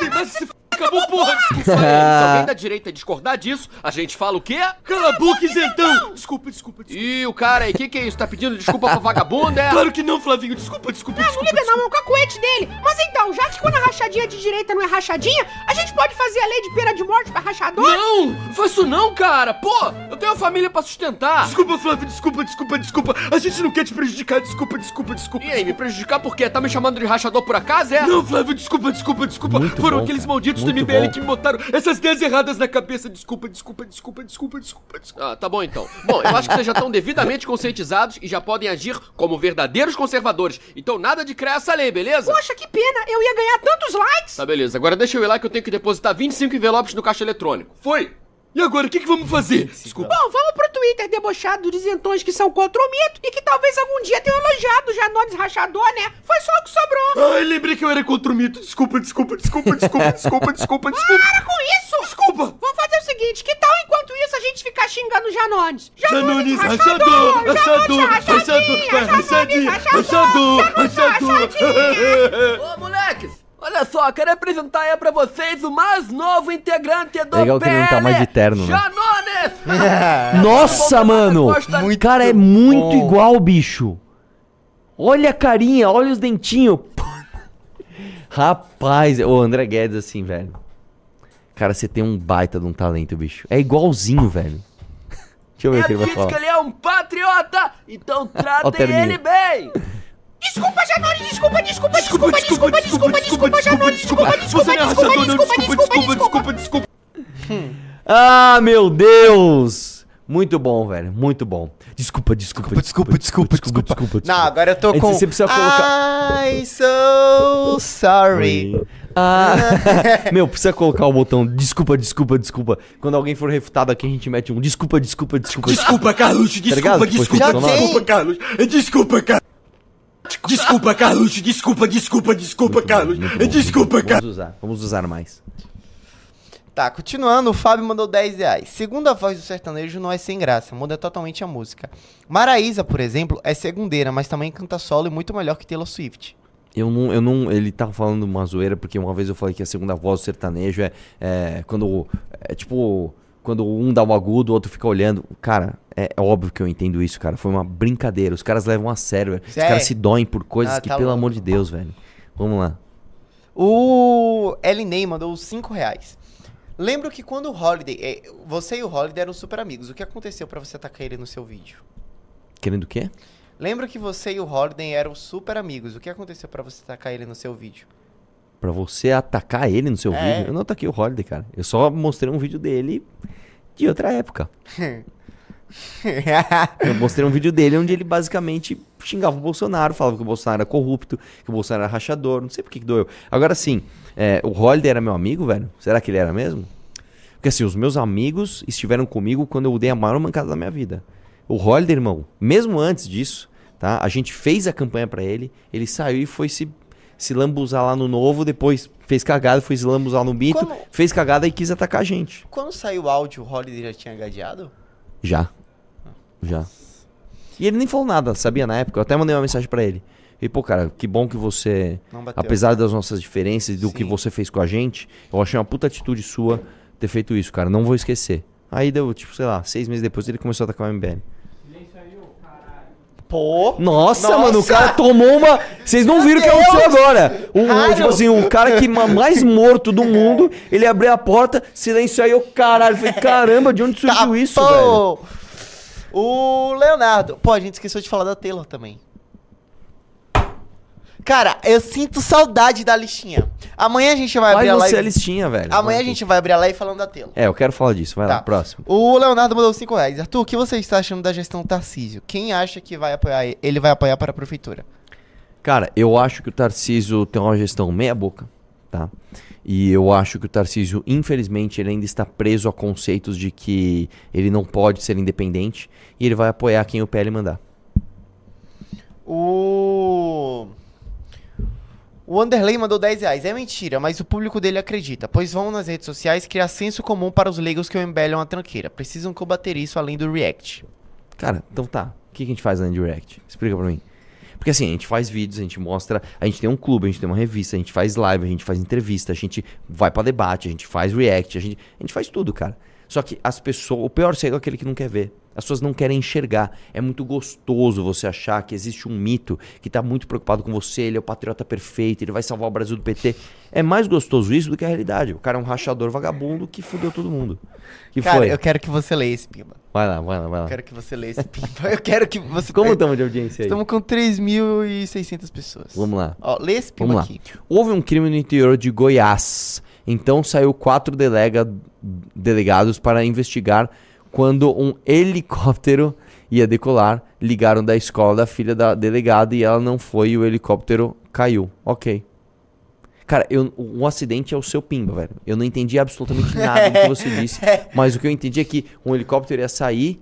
Acabou, porra! Aí, se alguém da direita discordar disso, a gente fala o quê? Cala a boca, isentão. Desculpa, desculpa, desculpa. Ih, o cara aí, que que é isso? Tá pedindo desculpa pra vagabundo, é? Claro que não, Flavinho. Desculpa, desculpa, Não desculpa. liga não, é o cacuete dele. Mas então, já que quando a rachadinha é de direita não é rachadinha, a gente pode fazer a lei de pena de morte pra rachador? Não! Não faz isso não, cara! Pô, eu tenho uma família pra sustentar. Desculpa, Flávio, desculpa, desculpa, desculpa. A gente não quer te prejudicar, desculpa, desculpa, desculpa. E aí, me prejudicar por quê? Tá me chamando de rachador por acaso, é? Não, Flávio, desculpa, desculpa, desculpa. Muito Foram bom, aqueles malditos Muito do MBL bom. que me botaram essas ideias erradas na cabeça. Desculpa, desculpa, desculpa, desculpa, desculpa, desculpa. Ah, tá bom então. Bom, eu acho que vocês já estão devidamente conscientizados e já podem agir como verdadeiros conservadores. Então nada de criar essa lei, beleza? Poxa, que pena, eu ia ganhar tantos likes. Tá, beleza. Agora deixa eu ir lá que eu tenho que depositar 25 envelopes no caixa eletrônico. Foi. E agora, o que, que vamos fazer? Desculpa. Bom, vamos pro Twitter debochado dos isentões que são contra o mito e que talvez algum dia tenham elogiado o Janones Rachador, né? Foi só o que sobrou. Ai, lembrei que eu era contra o mito. Desculpa, desculpa, desculpa, desculpa, desculpa, desculpa, desculpa. Para com isso! Desculpa. Vamos fazer o seguinte, que tal enquanto isso a gente ficar xingando o Janones? Janones, rachador, rachador, rachador, rachadinho, rachador, rachador. Ô, moleques! Olha só, quero apresentar aí pra vocês o mais novo integrante do É legal que ele não tá mais de terno, né? Janones! Nossa, mano! Muito Cara, é muito bom. igual, bicho. Olha a carinha, olha os dentinhos. Rapaz, o André Guedes assim, velho. Cara, você tem um baita de um talento, bicho. É igualzinho, velho. Deixa eu ver o que ele vai Ele diz que falar. ele é um patriota, então tratem ele bem! Desculpa, Janones, desculpa, desculpa, Desculpa, desculpa, desculpa, desculpa, desculpa, desculpa. É rachador, não. Desculpa, desculpa, desculpa, desculpa. Ah, meu Deus! Muito bom, velho. Muito bom. Desculpa, desculpa, desculpa, desculpa, desculpa, desculpa. Não, agora eu tô com. você precisa colocar- I so sorry. Ah, meu, precisa colocar o botão desculpa, desculpa, desculpa. Quando alguém for refutado aqui, a gente mete um desculpa, desculpa, desculpa. Desculpa, ligado? desculpa, desculpa, desculpa, Carlos. Desculpa, Carlos. Desculpa, Carluxo, desculpa, desculpa, desculpa, Carlos. Bom, Desculpa. Carlos. Vamos usar, vamos usar mais. Tá, continuando, o Fábio mandou 10 reais. Segundo a voz do sertanejo, não é sem graça, muda totalmente a música. Maraísa, por exemplo, é segundeira, mas também canta solo e muito melhor que Taylor Swift. Eu não, eu não. Ele tava falando uma zoeira, porque uma vez eu falei que a segunda voz do sertanejo é, é quando. É tipo. Quando um dá um agudo, o outro fica olhando. Cara, é óbvio que eu entendo isso, cara. Foi uma brincadeira. Os caras levam a sério, velho. Os Sério? caras se doem por coisas Ah, que, tá pelo louco. amor de Deus, velho. Vamos lá. O Elinei mandou 5 reais. Lembro que quando o Holiday. é, Você e o Holiday eram super amigos. O que aconteceu pra você atacar ele no seu vídeo? Querendo o quê? Lembro que você e o Holiday eram super amigos. O que aconteceu pra você atacar ele no seu vídeo? Pra você atacar ele no seu É. vídeo? Eu não ataquei o Holiday, cara. Eu só mostrei um vídeo dele de outra época. Eu mostrei um vídeo dele onde ele basicamente xingava o Bolsonaro, falava que o Bolsonaro era corrupto, que o Bolsonaro era rachador, não sei por que que doeu. Agora sim, é, o Holiday era meu amigo, velho? Será que ele era mesmo? Porque assim, os meus amigos estiveram comigo quando eu dei a maior mancada da minha vida. O Holiday, irmão, mesmo antes disso, tá? A gente fez a campanha pra ele, ele saiu e foi se, se lambuzar lá no novo, depois fez cagada, foi se lambuzar no mito, Como? fez cagada e quis atacar a gente. Quando saiu o áudio, o Holiday já tinha gadeado? Já. Já. E ele nem falou nada, sabia na época. Eu até mandei uma mensagem pra ele. E, pô, cara, que bom que você, apesar das nossas diferenças e do que Sim. você fez com a gente, eu achei uma puta atitude sua ter feito isso, cara. Não vou esquecer. Aí deu, tipo, sei lá, seis meses depois ele começou a atacar o MBL. Pô! Nossa, Nossa! mano, o cara tomou uma. Vocês não viram o que aconteceu agora. O, o- tipo assim, o cara que ma- mais morto do mundo, ele abriu a porta, silêncio aí, eu caralho. Falei, caramba, de onde surgiu Tá, isso, pô! velho? O Leonardo. Pô, a gente esqueceu de falar da Taylor também. Cara, eu sinto saudade da listinha. Amanhã a gente vai abrir a você a live. listinha, velho. Amanhã a gente vai abrir a live falando da Taylor. É, eu quero falar disso. Vai lá, Tá. próximo. O Leonardo mandou 5 reais. Arthur, o que você está achando da gestão Tarcísio? Quem acha que vai apoiar ele? Ele vai apoiar para a prefeitura? Cara, eu acho que o Tarcísio tem uma gestão meia boca, tá? E eu acho que o Tarcísio, infelizmente, ele ainda está preso a conceitos de que ele não pode ser independente e ele vai apoiar quem o PL mandar. O. O Anderley mandou 10 reais. É mentira, mas o público dele acredita, pois vão nas redes sociais criar senso comum para os leigos que o MBL é uma tranqueira. Precisam combater isso além do React. Cara, então tá. O que, a gente faz na Direct? Explica pra mim. Porque assim, a gente faz vídeos, a gente mostra. A gente tem um clube, a gente tem uma revista, a gente faz live, a gente faz entrevista, a gente vai pra debate, a gente faz react, a gente, a gente faz tudo, cara. Só que as pessoas. O pior cego é aquele que não quer ver. As pessoas não querem enxergar. É muito gostoso você achar que existe um mito que tá muito preocupado com você, ele é o patriota perfeito, ele vai salvar o Brasil do PT. É mais gostoso isso do que a realidade. O cara é um rachador vagabundo que fudeu todo mundo. Que Cara, foi? eu quero que você leia esse pimba. Vai lá, vai lá, vai lá. Eu quero que você leia esse pimba. Eu quero que você... Como estamos de audiência aí? Estamos com 3.600 pessoas. Vamos lá. Ó, lê esse pimba Vamos lá. aqui. Houve um crime no interior de Goiás. Então saiu quatro delega- delegados para investigar quando um helicóptero ia decolar. Ligaram da escola da filha da delegada e ela não foi e o helicóptero caiu. Ok. Cara, eu, um acidente é o seu pimba, velho. Eu não entendi absolutamente nada do que você disse. Mas o que eu entendi é que um helicóptero ia sair.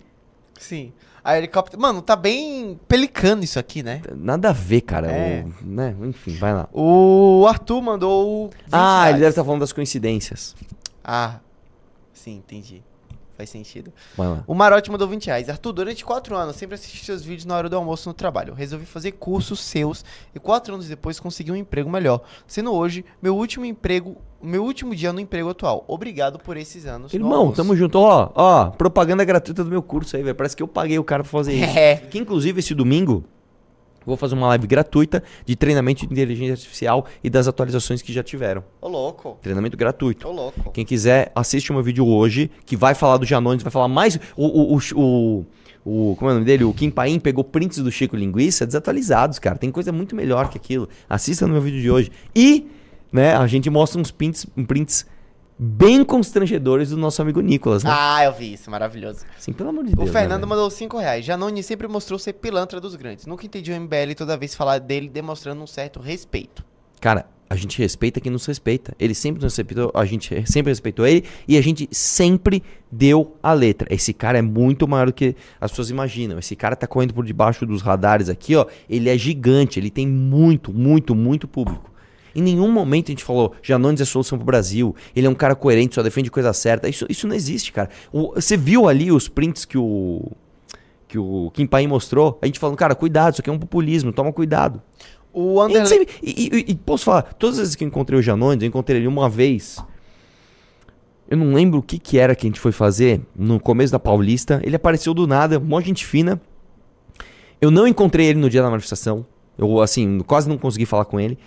Sim. A helicóptero... Mano, tá bem pelicano isso aqui, né? Nada a ver, cara. É. O- né? Enfim, vai lá. O Arthur mandou 20 Ah, ele reais. deve estar falando das coincidências. Ah, sim, entendi. Faz sentido. Vai lá. O Marote mandou 20 reais. Arthur, durante 4 anos, sempre assisti seus vídeos na hora do almoço no trabalho. Resolvi fazer cursos seus e 4 anos depois consegui um emprego melhor. Sendo hoje meu último emprego, meu último dia no emprego atual. Obrigado por esses anos. no Irmão, tamo junto. Ó, ó, propaganda gratuita do meu curso aí, velho. Parece que eu paguei o cara pra fazer isso. É. Que inclusive esse domingo vou fazer uma live gratuita de treinamento de inteligência artificial e das atualizações que já tiveram. Ô, louco. Treinamento gratuito. Ô, louco. Quem quiser, assiste o meu vídeo hoje, que vai falar do Janones, vai falar mais. O, o, o, o, o- como é o nome dele? O Kim Paim pegou prints do Chico Linguiça desatualizados, cara. Tem coisa muito melhor que aquilo. Assista no meu vídeo de hoje. E, né, a gente mostra uns prints, prints bem constrangedores do nosso amigo Nicolas, né? Ah, eu vi isso. Maravilhoso. Assim, pelo amor de O Deus. né, Fernando velho? mandou 5 reais. Janone sempre mostrou ser pilantra dos grandes. Nunca entendi o MBL toda vez falar dele demonstrando um certo respeito. Cara, a gente respeita quem nos respeita. Ele sempre nos respeitou, a gente sempre respeitou ele e a gente sempre deu a letra. Esse cara é muito maior do que as pessoas imaginam. Esse cara tá correndo por debaixo dos radares aqui, ó. Ele é gigante, ele tem muito, muito, muito público. Em nenhum momento a gente falou, Janones é solução pro Brasil, ele é um cara coerente, só defende coisa certa. Isso, isso não existe, cara. O- você viu ali os prints que o que o Kim Paim mostrou? A gente falando, cara, cuidado, isso aqui é um populismo, toma cuidado. O E, sempre- e- e- e posso falar, todas as vezes que eu encontrei o Janones, eu encontrei ele uma vez. Eu não lembro o que, que era que a gente foi fazer no começo da Paulista. Ele apareceu do nada, mó gente fina. Eu não encontrei ele no dia da manifestação. Eu, assim, quase não consegui falar com ele.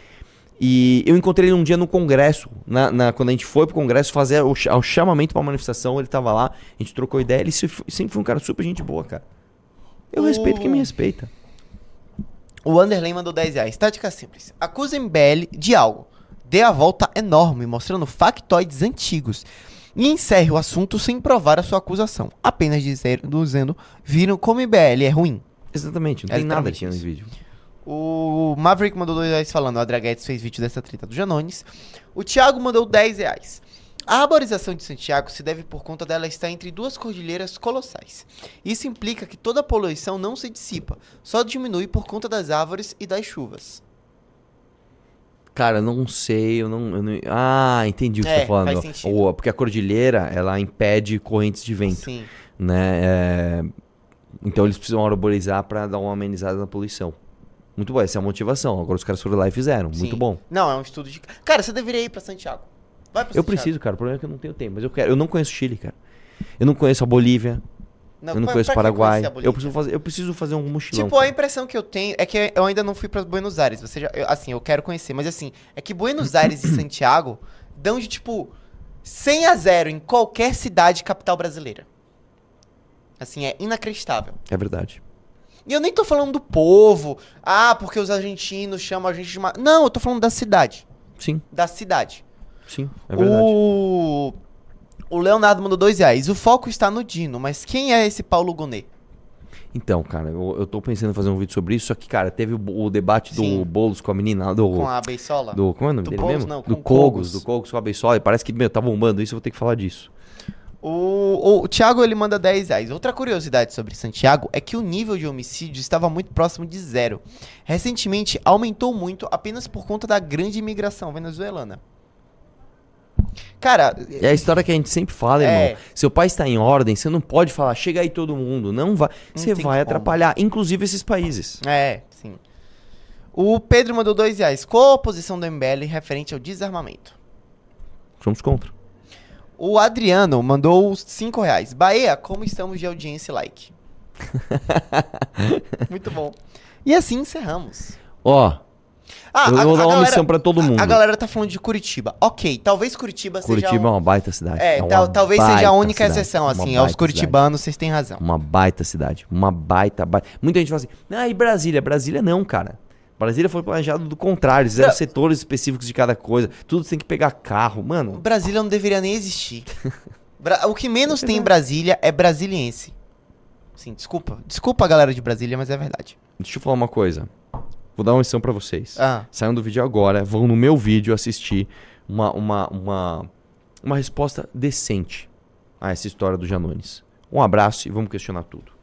E eu encontrei ele um dia no congresso. Na, na- quando a gente foi pro congresso fazer o, o chamamento pra manifestação, ele tava lá, a gente trocou ideia. Ele se- sempre foi um cara super gente boa, cara. Eu O- respeito quem me respeita. O Anderley mandou 10 reais. Tática simples. Acusa MBL de algo. Dê a volta enorme, mostrando factoides antigos. E encerre o assunto sem provar a sua acusação. Apenas dizer, dizendo, viram como MBL é ruim. Exatamente, não É tem nada aqui no vídeo. O Maverick mandou 2 reais falando, o Adraguetes fez vídeo dessa treta do Janones. O Thiago mandou 10 reais. A arborização de Santiago se deve por conta dela estar entre duas cordilheiras colossais. Isso implica que toda a poluição não se dissipa, só diminui por conta das árvores e das chuvas. Cara, eu não sei, eu não, eu não- Ah, entendi o que É, você tá falando. faz sentido. Porque a cordilheira, ela impede correntes de vento, Sim. né? É, Então eles precisam arborizar pra dar uma amenizada na poluição. Muito bom, essa é a motivação. Agora os caras foram lá e fizeram. Muito sim. bom. Não, é um estudo de. Cara, você deveria ir pra Santiago. Vai pra Eu Santiago. preciso, cara. O problema é que eu não tenho tempo. Mas eu quero. Eu não conheço Chile, cara. Eu não conheço a Bolívia. eu não pra- conheço o Paraguai. a Eu preciso, fazer, eu preciso fazer um mochilão. Tipo, a cara. impressão que eu tenho é que eu ainda não fui pra Buenos Aires. Você já, eu- assim, eu quero conhecer, mas assim, é que Buenos Aires e Santiago dão de tipo 100 a 0 em qualquer cidade capital brasileira. Assim, é inacreditável. É verdade. E eu nem tô falando do povo. Ah, porque os argentinos chamam a gente de. ma- Não, eu tô falando da cidade. Sim, Da cidade. sim. É verdade. o... o Leonardo mandou dois reais. O foco está no Dino, mas quem é esse Paulo Gonet? Então, cara, eu, eu tô pensando em fazer um vídeo sobre isso, só que, cara, teve o, o debate do Sim. Boulos com a menina lá do. Com a Beisola? Do, como é o nome Do dele Boulos, mesmo? não, do Cogos. do Cogos com a Beisola. E parece que, meu, tá bombando isso, eu vou ter que falar disso. O, o, Thiago ele manda 10 reais. Outra curiosidade sobre Santiago é que o nível de homicídio estava muito próximo de zero. Recentemente aumentou muito apenas por conta da grande imigração venezuelana. Cara, É a história que a gente sempre fala, É. irmão. Seu pai está em ordem, você não pode falar, chega aí todo mundo. Não vai. Você tem vai como. atrapalhar, inclusive esses países. é, sim. O Pedro mandou 2 reais. Qual a posição do MBL referente ao desarmamento? Somos contra. O Adriano mandou os 5 reais. Bahia, como estamos de audiência e like? Muito bom. E assim encerramos. Ó, Ah, eu a- vou a dar uma missão pra todo mundo. A galera tá falando de Curitiba. Ok, talvez Curitiba, seja. Curitiba é um- uma baita cidade. É, uma tal- talvez seja a única cidade, exceção, assim, aos cidade. curitibanos, vocês têm razão. Uma baita cidade. Uma baita, baita. Muita gente fala assim, ah, e Brasília? Brasília não, cara. Brasília foi planejado do contrário. Fizeram Não. setores específicos de cada coisa. Tudo tem que pegar carro. Mano, Brasília não deveria nem existir. O que menos tem em Brasília é brasiliense. Sim, desculpa. Desculpa a galera de Brasília, mas é verdade. deixa eu falar uma coisa. Vou dar uma missão pra vocês. Ah. Saiam do vídeo agora, vão no meu vídeo assistir uma, uma, uma, uma resposta decente a essa história do Janones. Um abraço e vamos questionar tudo.